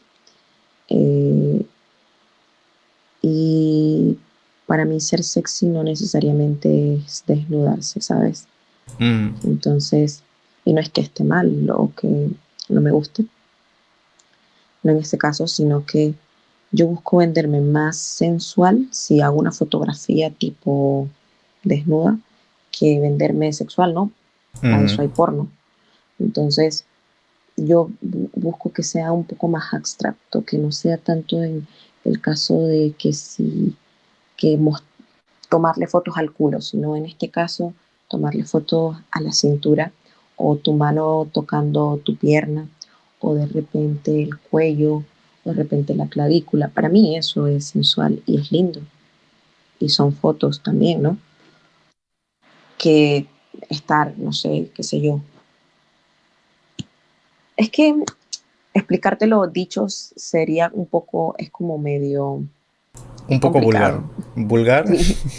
Eh, y para mí ser sexy no necesariamente es desnudarse, ¿sabes? Mm. Entonces, y no es que esté mal o que no me guste, no en este caso, sino que yo busco venderme más sensual si hago una fotografía tipo desnuda que venderme sexual, ¿no? Para eso hay porno. Entonces, yo busco que sea un poco más abstracto, que no sea tanto en el caso de que si que tomarle fotos al culo, sino en este caso tomarle fotos a la cintura o tu mano tocando tu pierna o de repente el cuello o de repente la clavícula. Para mí eso es sensual y es lindo. Y son fotos también, ¿no? Que estar, no sé, qué sé yo. Es que explicártelo dichos sería un poco, es como medio un poco vulgar. ¿Vulgar?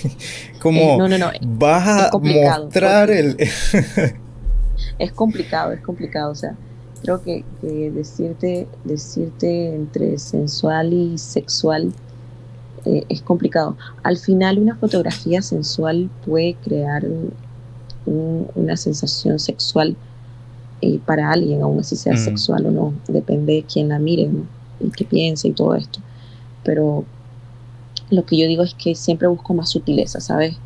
*laughs* Como no, no, no. vas a mostrar el... *laughs* es complicado, es complicado. O sea, creo que, decirte, decirte entre sensual y sexual eh, es complicado. Al final una fotografía sensual puede crear una sensación sexual eh, para alguien, aun así sea mm. sexual o no. Depende de quién la mire y qué piense y todo esto. Pero lo que yo digo es que siempre busco más sutileza, ¿sabes?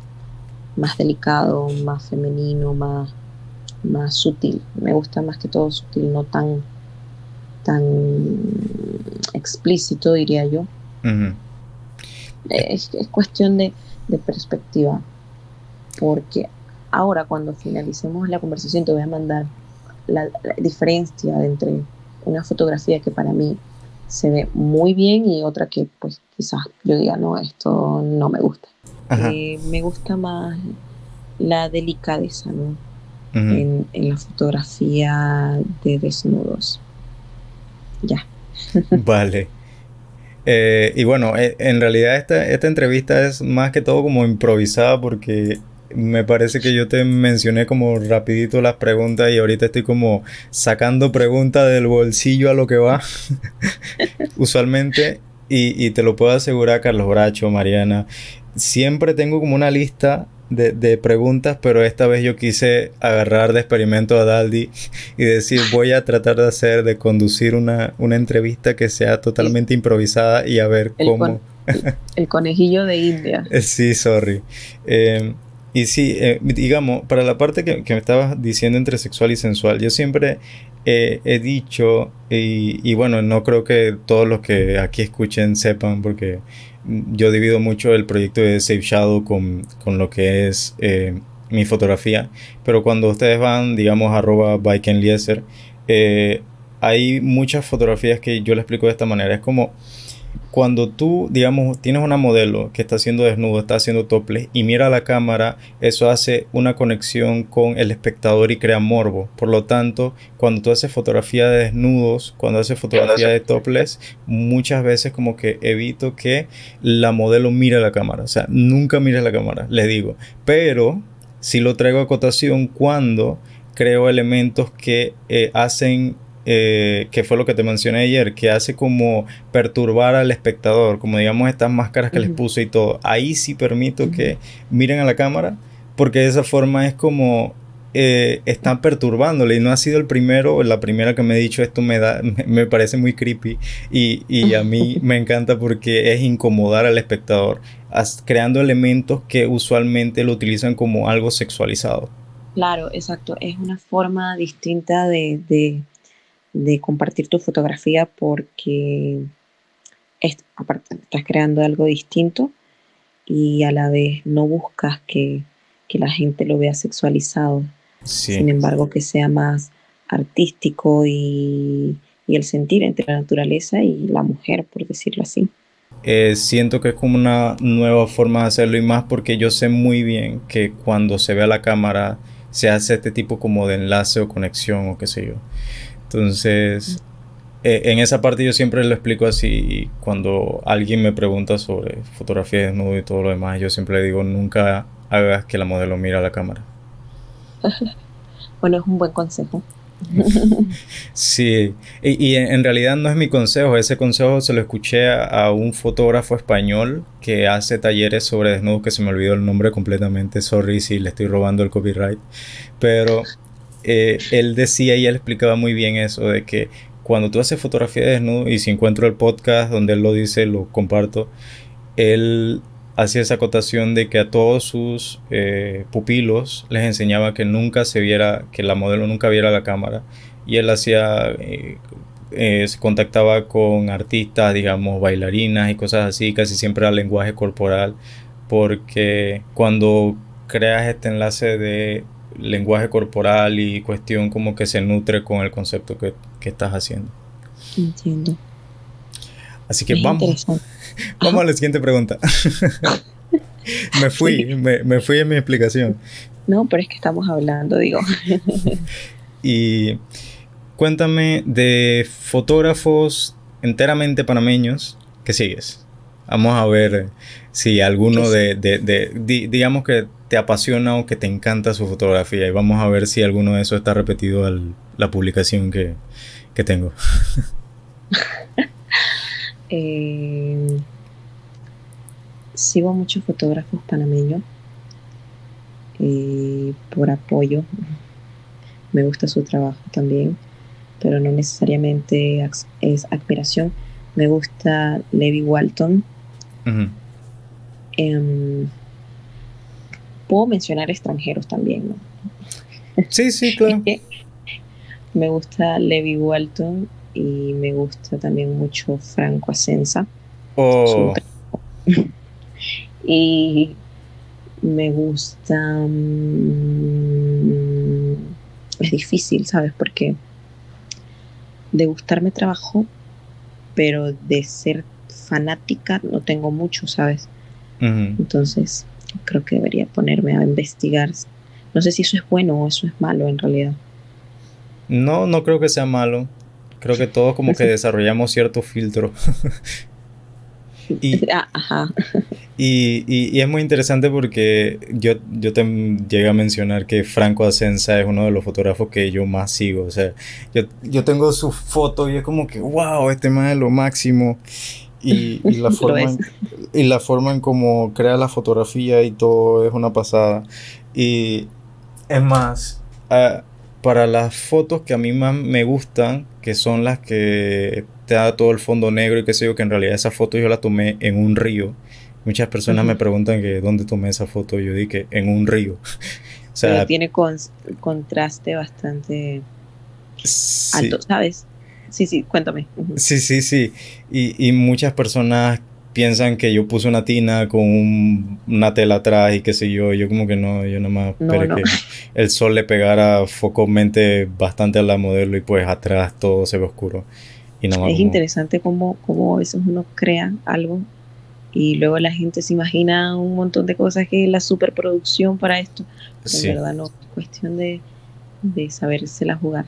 Más delicado, más femenino, más, más sutil. Me gusta más que todo sutil, no tan, tan explícito, diría yo. es, cuestión de, perspectiva. Porque ahora, cuando finalicemos la conversación, te voy a mandar la diferencia entre una fotografía que para mí se ve muy bien y otra que pues quizás yo diga, no, esto no me gusta. Eh, me gusta más la delicadeza, ¿no? en, la fotografía de desnudos. Ya. *laughs* vale. Eh, y bueno, eh, en realidad esta, esta entrevista es más que todo como improvisada porque me parece que yo te mencioné como rapidito las preguntas y ahorita estoy como sacando preguntas del bolsillo a lo que va. *laughs* Usualmente, y, y, te lo puedo asegurar, Carlos Bracho, Mariana, siempre tengo como una lista de, preguntas, pero esta vez yo quise agarrar de experimento a Daldi *laughs* y decir, voy a tratar de hacer, de conducir una, una entrevista que sea totalmente improvisada y a ver cómo... el conejillo de India. *laughs* sí, sorry. Eh, y sí, eh, digamos, para la parte que, me estabas diciendo entre sexual y sensual, yo siempre he dicho, y, y, bueno, no creo que todos los que aquí escuchen sepan, porque yo divido mucho el proyecto de Safe Shadow con, con lo que es eh, mi fotografía, pero cuando ustedes van, digamos, arroba Eliezer, eh, hay muchas fotografías que yo les explico de esta manera. Es como cuando tú, digamos, tienes una modelo que está haciendo desnudo, está haciendo topless y mira a la cámara, eso hace una conexión con el espectador y crea morbo. Por lo tanto, cuando tú haces fotografía de desnudos, cuando haces fotografía de topless, muchas veces como que evito que la modelo mire a la cámara. O sea, nunca mire la cámara, les digo. Pero si lo traigo a cotación cuando creo elementos que eh, hacen eh, que fue lo que te mencioné ayer, que hace como perturbar al espectador, como digamos estas máscaras que les puse y todo. Ahí sí permito que miren a la cámara, porque de esa forma es como eh, están perturbándole y no ha sido el primero o la primera que me ha dicho esto me da *laughs* me, parece muy creepy y, y, a mí *laughs* me encanta porque es incomodar al espectador creando elementos que usualmente lo utilizan como algo sexualizado. Claro exacto es una forma distinta de, de de compartir tu fotografía porque estás creando algo distinto y a la vez no buscas que, la gente lo vea sexualizado. Sin embargo, que sea más artístico y, el sentir entre la naturaleza y la mujer, por decirlo así. Eh, siento que es como una nueva forma de hacerlo y más porque yo sé muy bien que cuando se ve a la cámara se hace este tipo como de enlace o conexión o qué sé yo. Entonces, eh, en esa parte yo siempre lo explico así. Cuando alguien me pregunta sobre fotografía de desnudo y todo lo demás, yo siempre le digo, nunca hagas que la modelo mire a la cámara. *laughs* bueno, es un buen consejo. *laughs* sí, y, en, realidad no es mi consejo, ese consejo se lo escuché a, un fotógrafo español que hace talleres sobre desnudos que se me olvidó el nombre completamente, sorry si le estoy robando el copyright, pero eh, él decía y él explicaba muy bien eso de que cuando tú haces fotografía de desnudo y si encuentro el podcast donde él lo dice, lo comparto, él hacía esa acotación de que a todos sus eh, pupilos les enseñaba que nunca se viera, que la modelo nunca viera la cámara. Y él hacía, eh, se contactaba con artistas, digamos, bailarinas y cosas así, casi siempre al lenguaje corporal, porque cuando creas este enlace de lenguaje corporal y cuestión como que se nutre con el concepto que, estás haciendo. Entiendo. Así que vamos, *laughs* vamos a la siguiente pregunta. *laughs* me fui, me, fui en mi explicación. No, pero es que estamos hablando, digo. *laughs* y cuéntame de fotógrafos enteramente panameños que sigues. Vamos a ver si alguno de, digamos que te apasiona o que te encanta su fotografía y vamos a ver si alguno de esos está repetido en la publicación que, tengo. *laughs* Eh, sigo muchos fotógrafos panameños eh, por apoyo. Me gusta su trabajo también, pero no necesariamente es admiración. Me gusta Levi Walton puedo mencionar extranjeros también, ¿no? Sí, sí, claro. *laughs* me gusta Levi Walton y me gusta también mucho Franco Asenza. Oh. *laughs* y me gusta... Mm, es difícil, ¿sabes? Porque de gustarme trabajo, pero de ser fanática no tengo mucho, ¿sabes? Entonces, creo que debería ponerme a investigar. No sé si eso es bueno o eso es malo en realidad. No, no creo que sea malo. Creo que todos como que desarrollamos cierto filtro. *laughs* y, ah, Ajá. Y, y, es muy interesante porque yo, yo te llegué a mencionar que Franco Asenza es uno de los fotógrafos que yo más sigo. O sea, yo, yo tengo su foto y es como que, wow, este man es lo máximo. Y, y la *laughs* forma en, y la forma en cómo crea la fotografía y todo es una pasada. Y es más, para las fotos que a mí más me gustan, que son las que te da todo el fondo negro y qué sé yo, que en realidad esa foto yo la tomé en un río. Muchas personas me preguntan que dónde tomé esa foto. Yo dije en un río. *laughs* o sea, tiene contraste bastante alto, ¿sabes? Sí, sí, cuéntame. Sí, sí, sí. Y, y, muchas personas piensan que yo puse una tina con una tela atrás y qué sé yo. Yo como que no, yo nada más que *laughs* el sol le pegara focalmente bastante a la modelo y pues atrás todo se ve oscuro. Y es interesante cómo, cómo a veces uno crea algo y luego la gente se imagina un montón de cosas que es la superproducción para esto. Pero en verdad no, es cuestión de, de sabérsela jugar.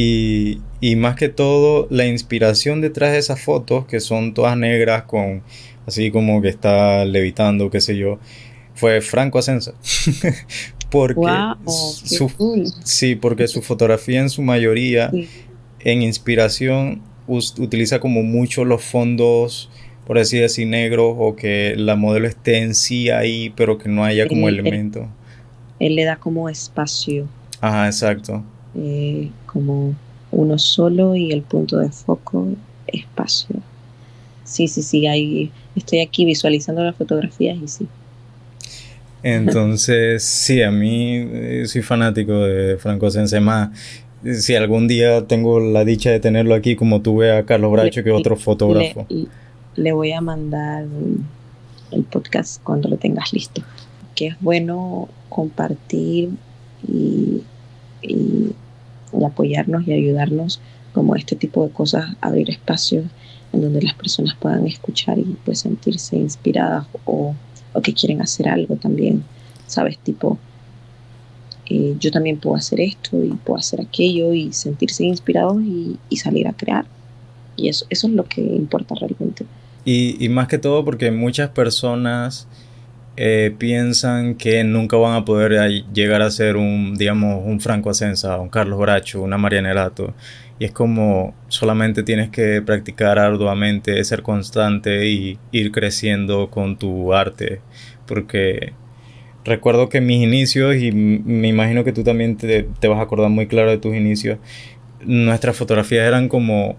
Y, y, más que todo, la inspiración detrás de esas fotos, que son todas negras, con así como que está levitando, qué sé yo, fue Franco Ascenso. *laughs* porque su, sí, porque su fotografía en su mayoría, en inspiración, utiliza como mucho los fondos por así decir, negro o que la modelo esté en sí ahí, pero que no haya como elemento. Él, le da como espacio. Ajá, exacto. Eh, como uno solo y el punto de foco, espacio. Sí, sí, sí, ahí estoy aquí visualizando las fotografías y sí. Entonces, *laughs* sí, a mí eh, soy fanático de Franco Sensema. Si algún día tengo la dicha de tenerlo aquí, como tuve a Carlos Bracho, que es otro fotógrafo le voy a mandar el podcast cuando lo tengas listo. Que es bueno compartir y, y, apoyarnos y ayudarnos como este tipo de cosas, abrir espacios en donde las personas puedan escuchar y pues sentirse inspiradas o, o que quieren hacer algo también, ¿sabes? Tipo, eh, yo también puedo hacer esto y puedo hacer aquello y sentirse inspirados y, y salir a crear. Y eso, eso es lo que importa realmente. Y, más que todo porque muchas personas eh, piensan que nunca van a poder llegar a ser un, digamos, un Franco Asensa, un Carlos Bracho, una Mariana Elato. Y es como solamente tienes que practicar arduamente, ser constante y ir creciendo con tu arte. Porque recuerdo que mis inicios, y me imagino que tú también te, te vas a acordar muy claro de tus inicios, nuestras fotografías eran como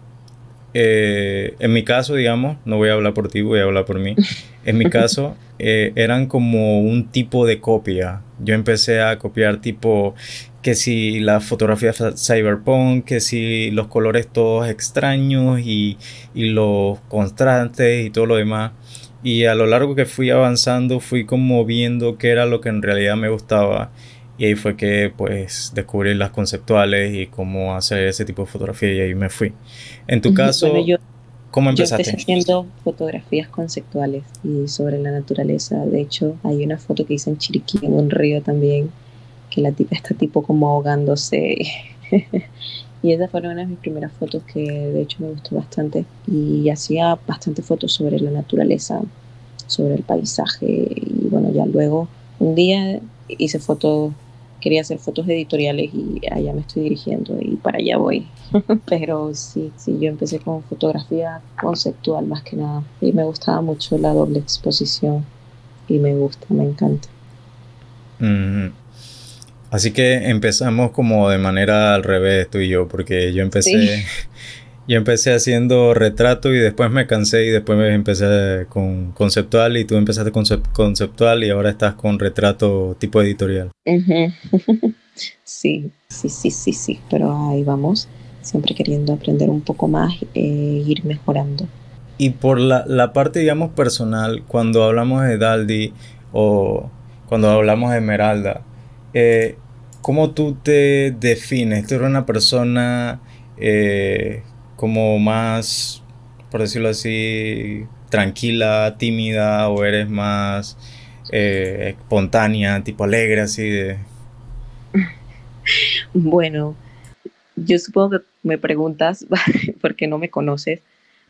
eh, en mi caso, digamos, no voy a hablar por ti, voy a hablar por mí. *laughs* En mi caso, eh, eran como un tipo de copia. Yo empecé a copiar tipo que si la fotografía cyberpunk, que si los colores todos extraños y, y los contrastes y todo lo demás. Y a lo largo que fui avanzando, fui como viendo qué era lo que en realidad me gustaba. Y ahí fue que pues descubrí las conceptuales y cómo hacer ese tipo de fotografía y ahí me fui. En tu caso, ¿cómo empezaste? Yo empecé haciendo fotografías conceptuales y sobre la naturaleza. De hecho, hay una foto que hice en Chiriquí, en un río también, que la tipa está tipo como ahogándose. *laughs* y esa fue una de mis primeras fotos que de hecho me gustó bastante. Y hacía bastante fotos sobre la naturaleza, sobre el paisaje. Y bueno, ya luego un día hice fotos quería hacer fotos editoriales y allá me estoy dirigiendo y para allá voy. *laughs* Pero sí, sí, yo empecé con fotografía conceptual más que nada y me gustaba mucho la doble exposición y me gusta, me encanta. Así que empezamos como de manera al revés tú y yo, porque yo empecé... Yo empecé haciendo retrato y después me cansé y después me empecé con conceptual y tú empezaste con conceptual y ahora estás con retrato tipo editorial. *laughs* Sí, sí, sí, sí, sí, pero ahí vamos, siempre queriendo aprender un poco más e ir mejorando. Y por la, la parte, digamos, personal, cuando hablamos de Daldi o cuando hablamos de Esmeralda, eh, ¿cómo tú te defines? ¿Tú eres una persona eh, como más, por decirlo así, tranquila, tímida o eres más eh, espontánea, tipo alegre, así de... *laughs* Bueno, yo supongo que me preguntas *laughs* porque no me conoces,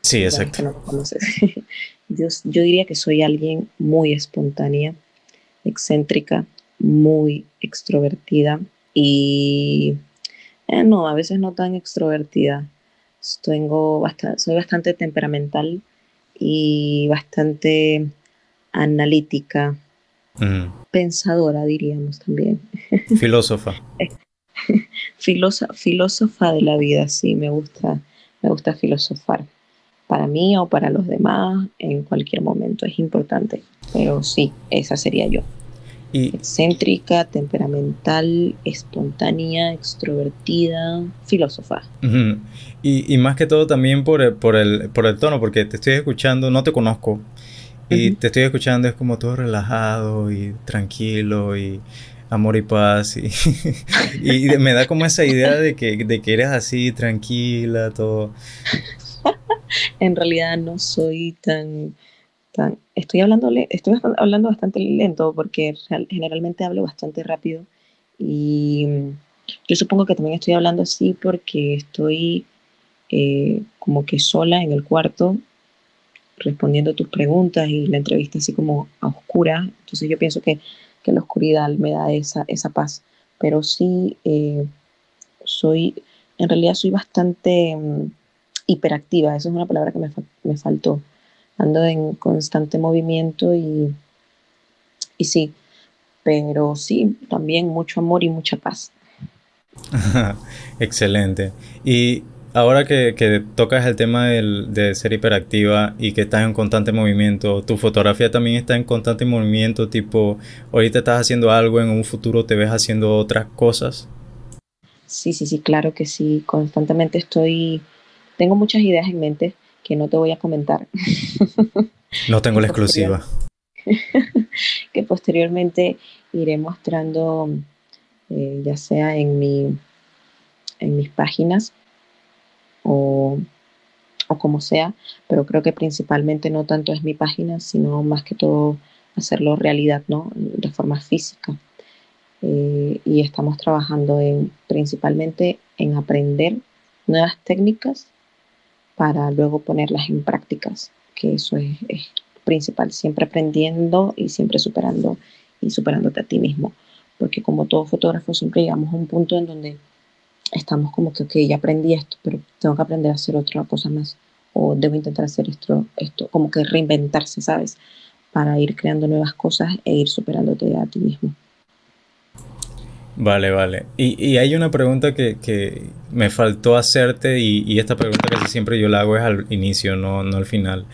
Sí, exacto. *laughs* yo, yo diría que soy alguien muy espontánea, excéntrica, muy extrovertida y eh, no, a veces no tan extrovertida. Tengo bastante, soy bastante temperamental y bastante analítica, pensadora, diríamos también. *laughs* Filósofa. filósofa de la vida, sí, me gusta, me gusta filosofar. Para mí o para los demás, en cualquier momento es importante. Pero sí, esa sería yo. Y, Excéntrica, temperamental, espontánea, extrovertida, filósofa. y, y, más que todo también por el, por, el, por el tono, porque te estoy escuchando, no te conozco, y te estoy escuchando, es como todo relajado y tranquilo y amor y paz. Y, *laughs* y me da como esa idea de que, de que eres así, tranquila, todo. *laughs* en realidad no soy tan, tan estoy hablando, estoy hablando bastante lento porque generalmente hablo bastante rápido y yo supongo que también estoy hablando así porque estoy eh, como que sola en el cuarto respondiendo tus preguntas y la entrevista así como a oscura. Entonces yo pienso que, que la oscuridad me da esa, esa paz. Pero sí, eh, soy, en realidad soy bastante mm, hiperactiva. Esa es una palabra que me, me, faltó. Ando en constante movimiento y, y sí, pero sí, también mucho amor y mucha paz. *laughs* Excelente. Y ahora que, tocas el tema de ser hiperactiva y que estás en constante movimiento, tu fotografía también está en constante movimiento, tipo, ahorita estás haciendo algo, en un futuro te ves haciendo otras cosas. Sí, sí, sí, claro que sí, constantemente estoy, tengo muchas ideas en mente que no te voy a comentar. No tengo la *laughs* exclusiva. *laughs* que posteriormente iré mostrando, eh, ya sea en, mi, en mis páginas o, como sea, pero creo que principalmente no tanto es mi página, sino más que todo hacerlo realidad, ¿no? De forma física. Eh, y estamos trabajando en, principalmente en aprender nuevas técnicas para luego ponerlas en prácticas, que eso es, es principal, siempre aprendiendo y siempre superando y superándote a ti mismo, porque como todo fotógrafo siempre llegamos a un punto en donde estamos como que, ya aprendí esto, pero tengo que aprender a hacer otra cosa más. O debo intentar hacer esto, esto como que reinventarse, ¿sabes? Para ir creando nuevas cosas e ir superándote a ti mismo. Vale, vale. Y, y hay una pregunta que, que, me faltó hacerte y, y, esta pregunta casi siempre yo la hago es al inicio, no, no al final.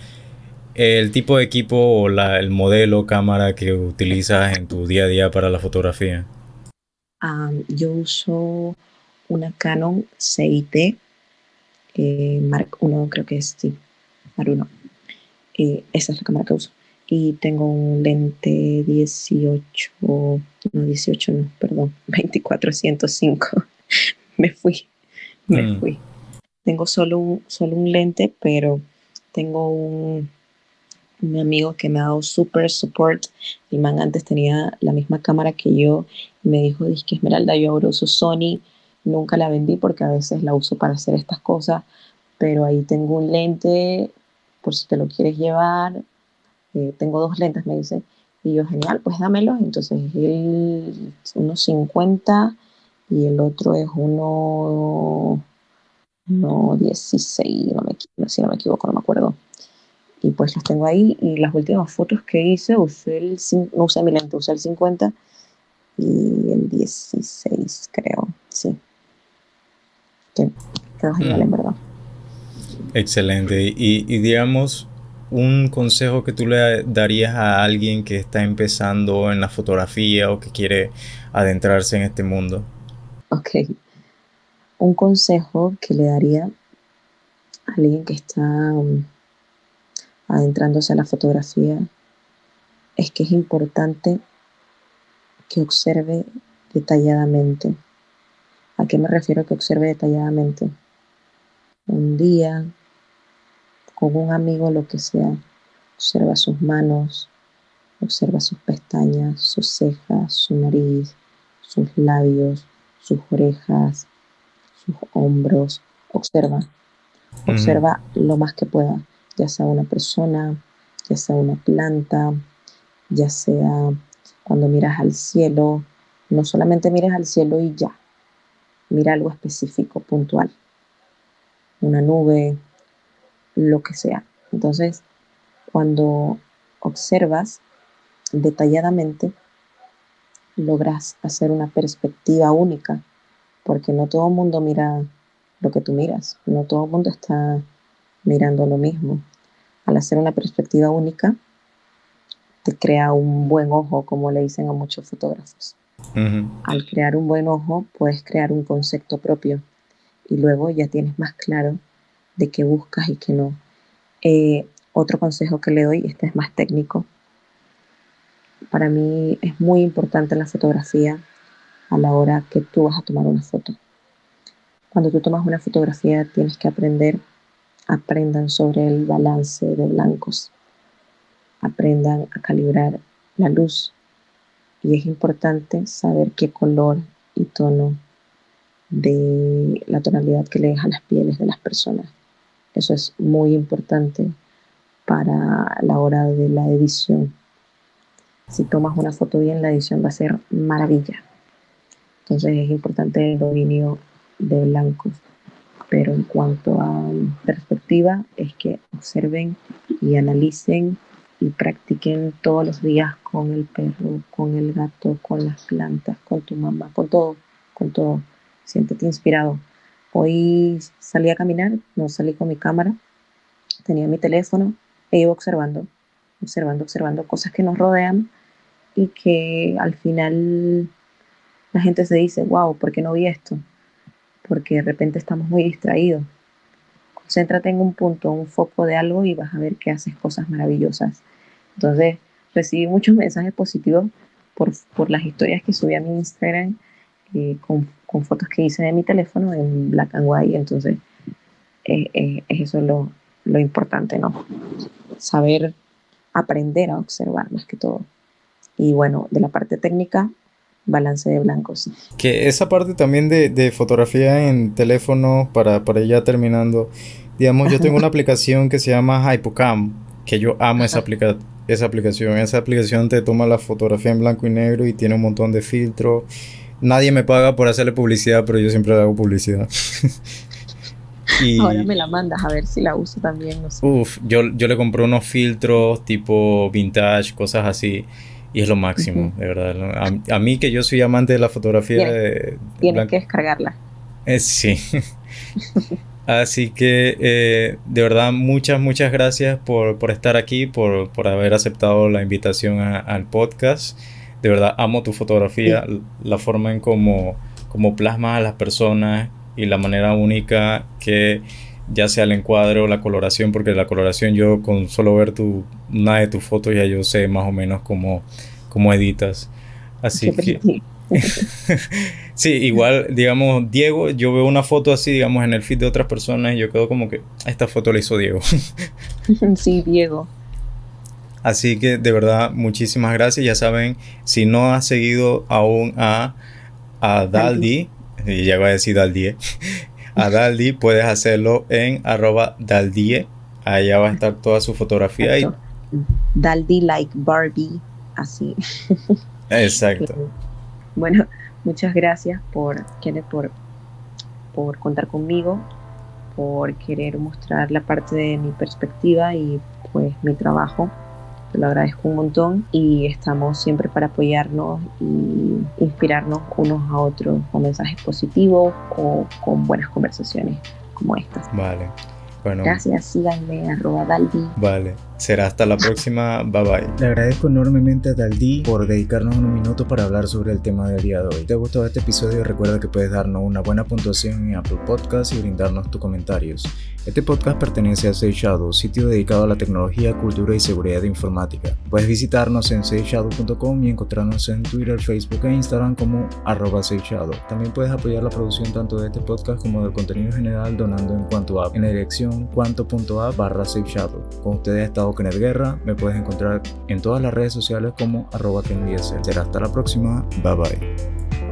El tipo de equipo o la, el modelo cámara que utilizas en tu día a día para la fotografía. yo uso una Canon CIT eh, Mark 1, creo que es, sí, Mark 1. Eh, esa es la cámara que uso. Y tengo un lente 18, no 18, no, perdón, *laughs* 2405. *laughs* me fui, me mm. fui. Tengo solo un, solo un lente, pero tengo un, un amigo que me ha dado super support. El man antes tenía la misma cámara que yo y me dijo, que Esmeralda, yo ahora uso Sony Nunca la vendí porque a veces la uso para hacer estas cosas, pero ahí tengo un lente por si te lo quieres llevar. Eh, tengo dos lentes, me dice. Y yo, genial, pues dámelo. Entonces él uno 50 y el otro es uno, no 16, no me, si no me equivoco, no me acuerdo. Y pues los tengo ahí. Y las últimas fotos que hice, usé el, no usé mi lente, usé el 50 y el 16, creo, sí que genial, en mm. verdad. Excelente. Y, digamos, un consejo que tú le darías a alguien que está empezando en la fotografía o que quiere adentrarse en este mundo. Ok. Un consejo que le daría a alguien que está um, adentrándose a la fotografía es que es importante que observe detalladamente ¿A qué me refiero que observe detalladamente? Un día, con un amigo, lo que sea, observa sus manos, observa sus pestañas, sus cejas, su nariz, sus labios, sus orejas, sus hombros. Observa. Observa lo más que pueda, ya sea una persona, ya sea una planta, ya sea cuando miras al cielo, no solamente mires al cielo y ya, mira algo específico, puntual, una nube, lo que sea. Entonces, cuando observas detalladamente, logras hacer una perspectiva única, porque no todo el mundo mira lo que tú miras, no todo el mundo está mirando lo mismo. Al hacer una perspectiva única, te crea un buen ojo, como le dicen a muchos fotógrafos. Al crear un buen ojo, puedes crear un concepto propio y luego ya tienes más claro de qué buscas y qué no. Eh, otro consejo que le doy, este es más técnico, para mí es muy importante la fotografía a la hora que tú vas a tomar una foto. Cuando tú tomas una fotografía tienes que aprender, aprendan sobre el balance de blancos, aprendan a calibrar la luz y es importante saber qué color y tono de la tonalidad que le dejan las pieles de las personas. Eso es muy importante para la hora de la edición si tomas una foto bien, la edición va a ser maravilla. Entonces es importante el dominio de blancos. Pero en cuanto a perspectiva, es que observen y analicen y practiquen todos los días con el perro, con el gato, con las plantas, con tu mamá, con todo, con todo. Siéntete inspirado. Hoy salí a caminar, no salí con mi cámara, tenía mi teléfono e iba observando, observando, observando cosas que nos rodean y que al final la gente se dice, wow, ¿por qué no vi esto? Porque de repente estamos muy distraídos. Concéntrate en un punto, un foco de algo y vas a ver que haces cosas maravillosas. Entonces, recibí muchos mensajes positivos por, por las historias que subí a mi Instagram eh, con, con, fotos que hice de mi teléfono en black and white. Entonces, eh, eh, es eso lo, lo importante, ¿no? Saber aprender a observar más que todo. Y bueno, de la parte técnica, balance de blancos. Que esa parte también de, de fotografía en teléfono, para, para ya terminando, digamos, yo tengo una *laughs* aplicación que se llama Hypocam, que yo amo esa, aplica esa aplicación. Esa aplicación te toma la fotografía en blanco y negro y tiene un montón de filtros. Nadie me paga por hacerle publicidad, pero yo siempre le hago publicidad. *laughs* y, Ahora me la mandas a ver si la uso también. No sé. Uf, yo, yo le compré unos filtros tipo vintage, cosas así. Y es lo máximo, de verdad. A, mí que yo soy amante de la fotografía... de tienes que descargarla. Eh, sí. *laughs* Así que eh, de verdad muchas, muchas gracias por, por estar aquí, por, por, haber aceptado la invitación al podcast. De verdad amo tu fotografía, la forma en cómo, cómo plasmas a las personas y la manera única que ya sea el encuadre o la coloración, porque la coloración yo con solo ver tu, una de tus fotos ya yo sé más o menos cómo, cómo editas. Así que... *laughs* sí, igual, digamos, Diego, yo veo una foto así, digamos, en el feed de otras personas y yo quedo como que esta foto la hizo Diego. *laughs* *laughs* sí, Diego. Así que de verdad, muchísimas gracias. Ya saben, si no has seguido aún a, a Daldi, y ya voy a decir Daldi, *laughs* a Daldi, puedes hacerlo en arroba Daldie. Allá va a estar toda su fotografía. Y... Daldi like Barbie, así. *laughs* Exacto. *laughs* bueno, muchas gracias por, por, por contar conmigo, por querer mostrar la parte de mi perspectiva y pues mi trabajo lo agradezco un montón y estamos siempre para apoyarnos y inspirarnos unos a otros con mensajes positivos o con buenas conversaciones como estas. Vale. Bueno. Gracias, síganme, arroba Daldi. Vale. Será hasta la próxima. Bye bye. Le agradezco enormemente a Daldi por dedicarnos unos minutos para hablar sobre el tema del día de hoy. Si te ha gustado este episodio, recuerda que puedes darnos una buena puntuación en Apple Podcasts y brindarnos tus comentarios. Este podcast pertenece a Safe sitio dedicado a la tecnología, cultura y seguridad informática. Puedes visitarnos en safeshadow.com y encontrarnos en Twitter, Facebook e Instagram como arroba SafeShadow. También puedes apoyar la producción tanto de este podcast como del contenido general donando en Cuanto App en la dirección cuanto.app barra SafeShadow. Con ustedes ha Kenneth Guerra. Me puedes encontrar en todas las redes sociales como arroba Será hasta la próxima. Bye bye.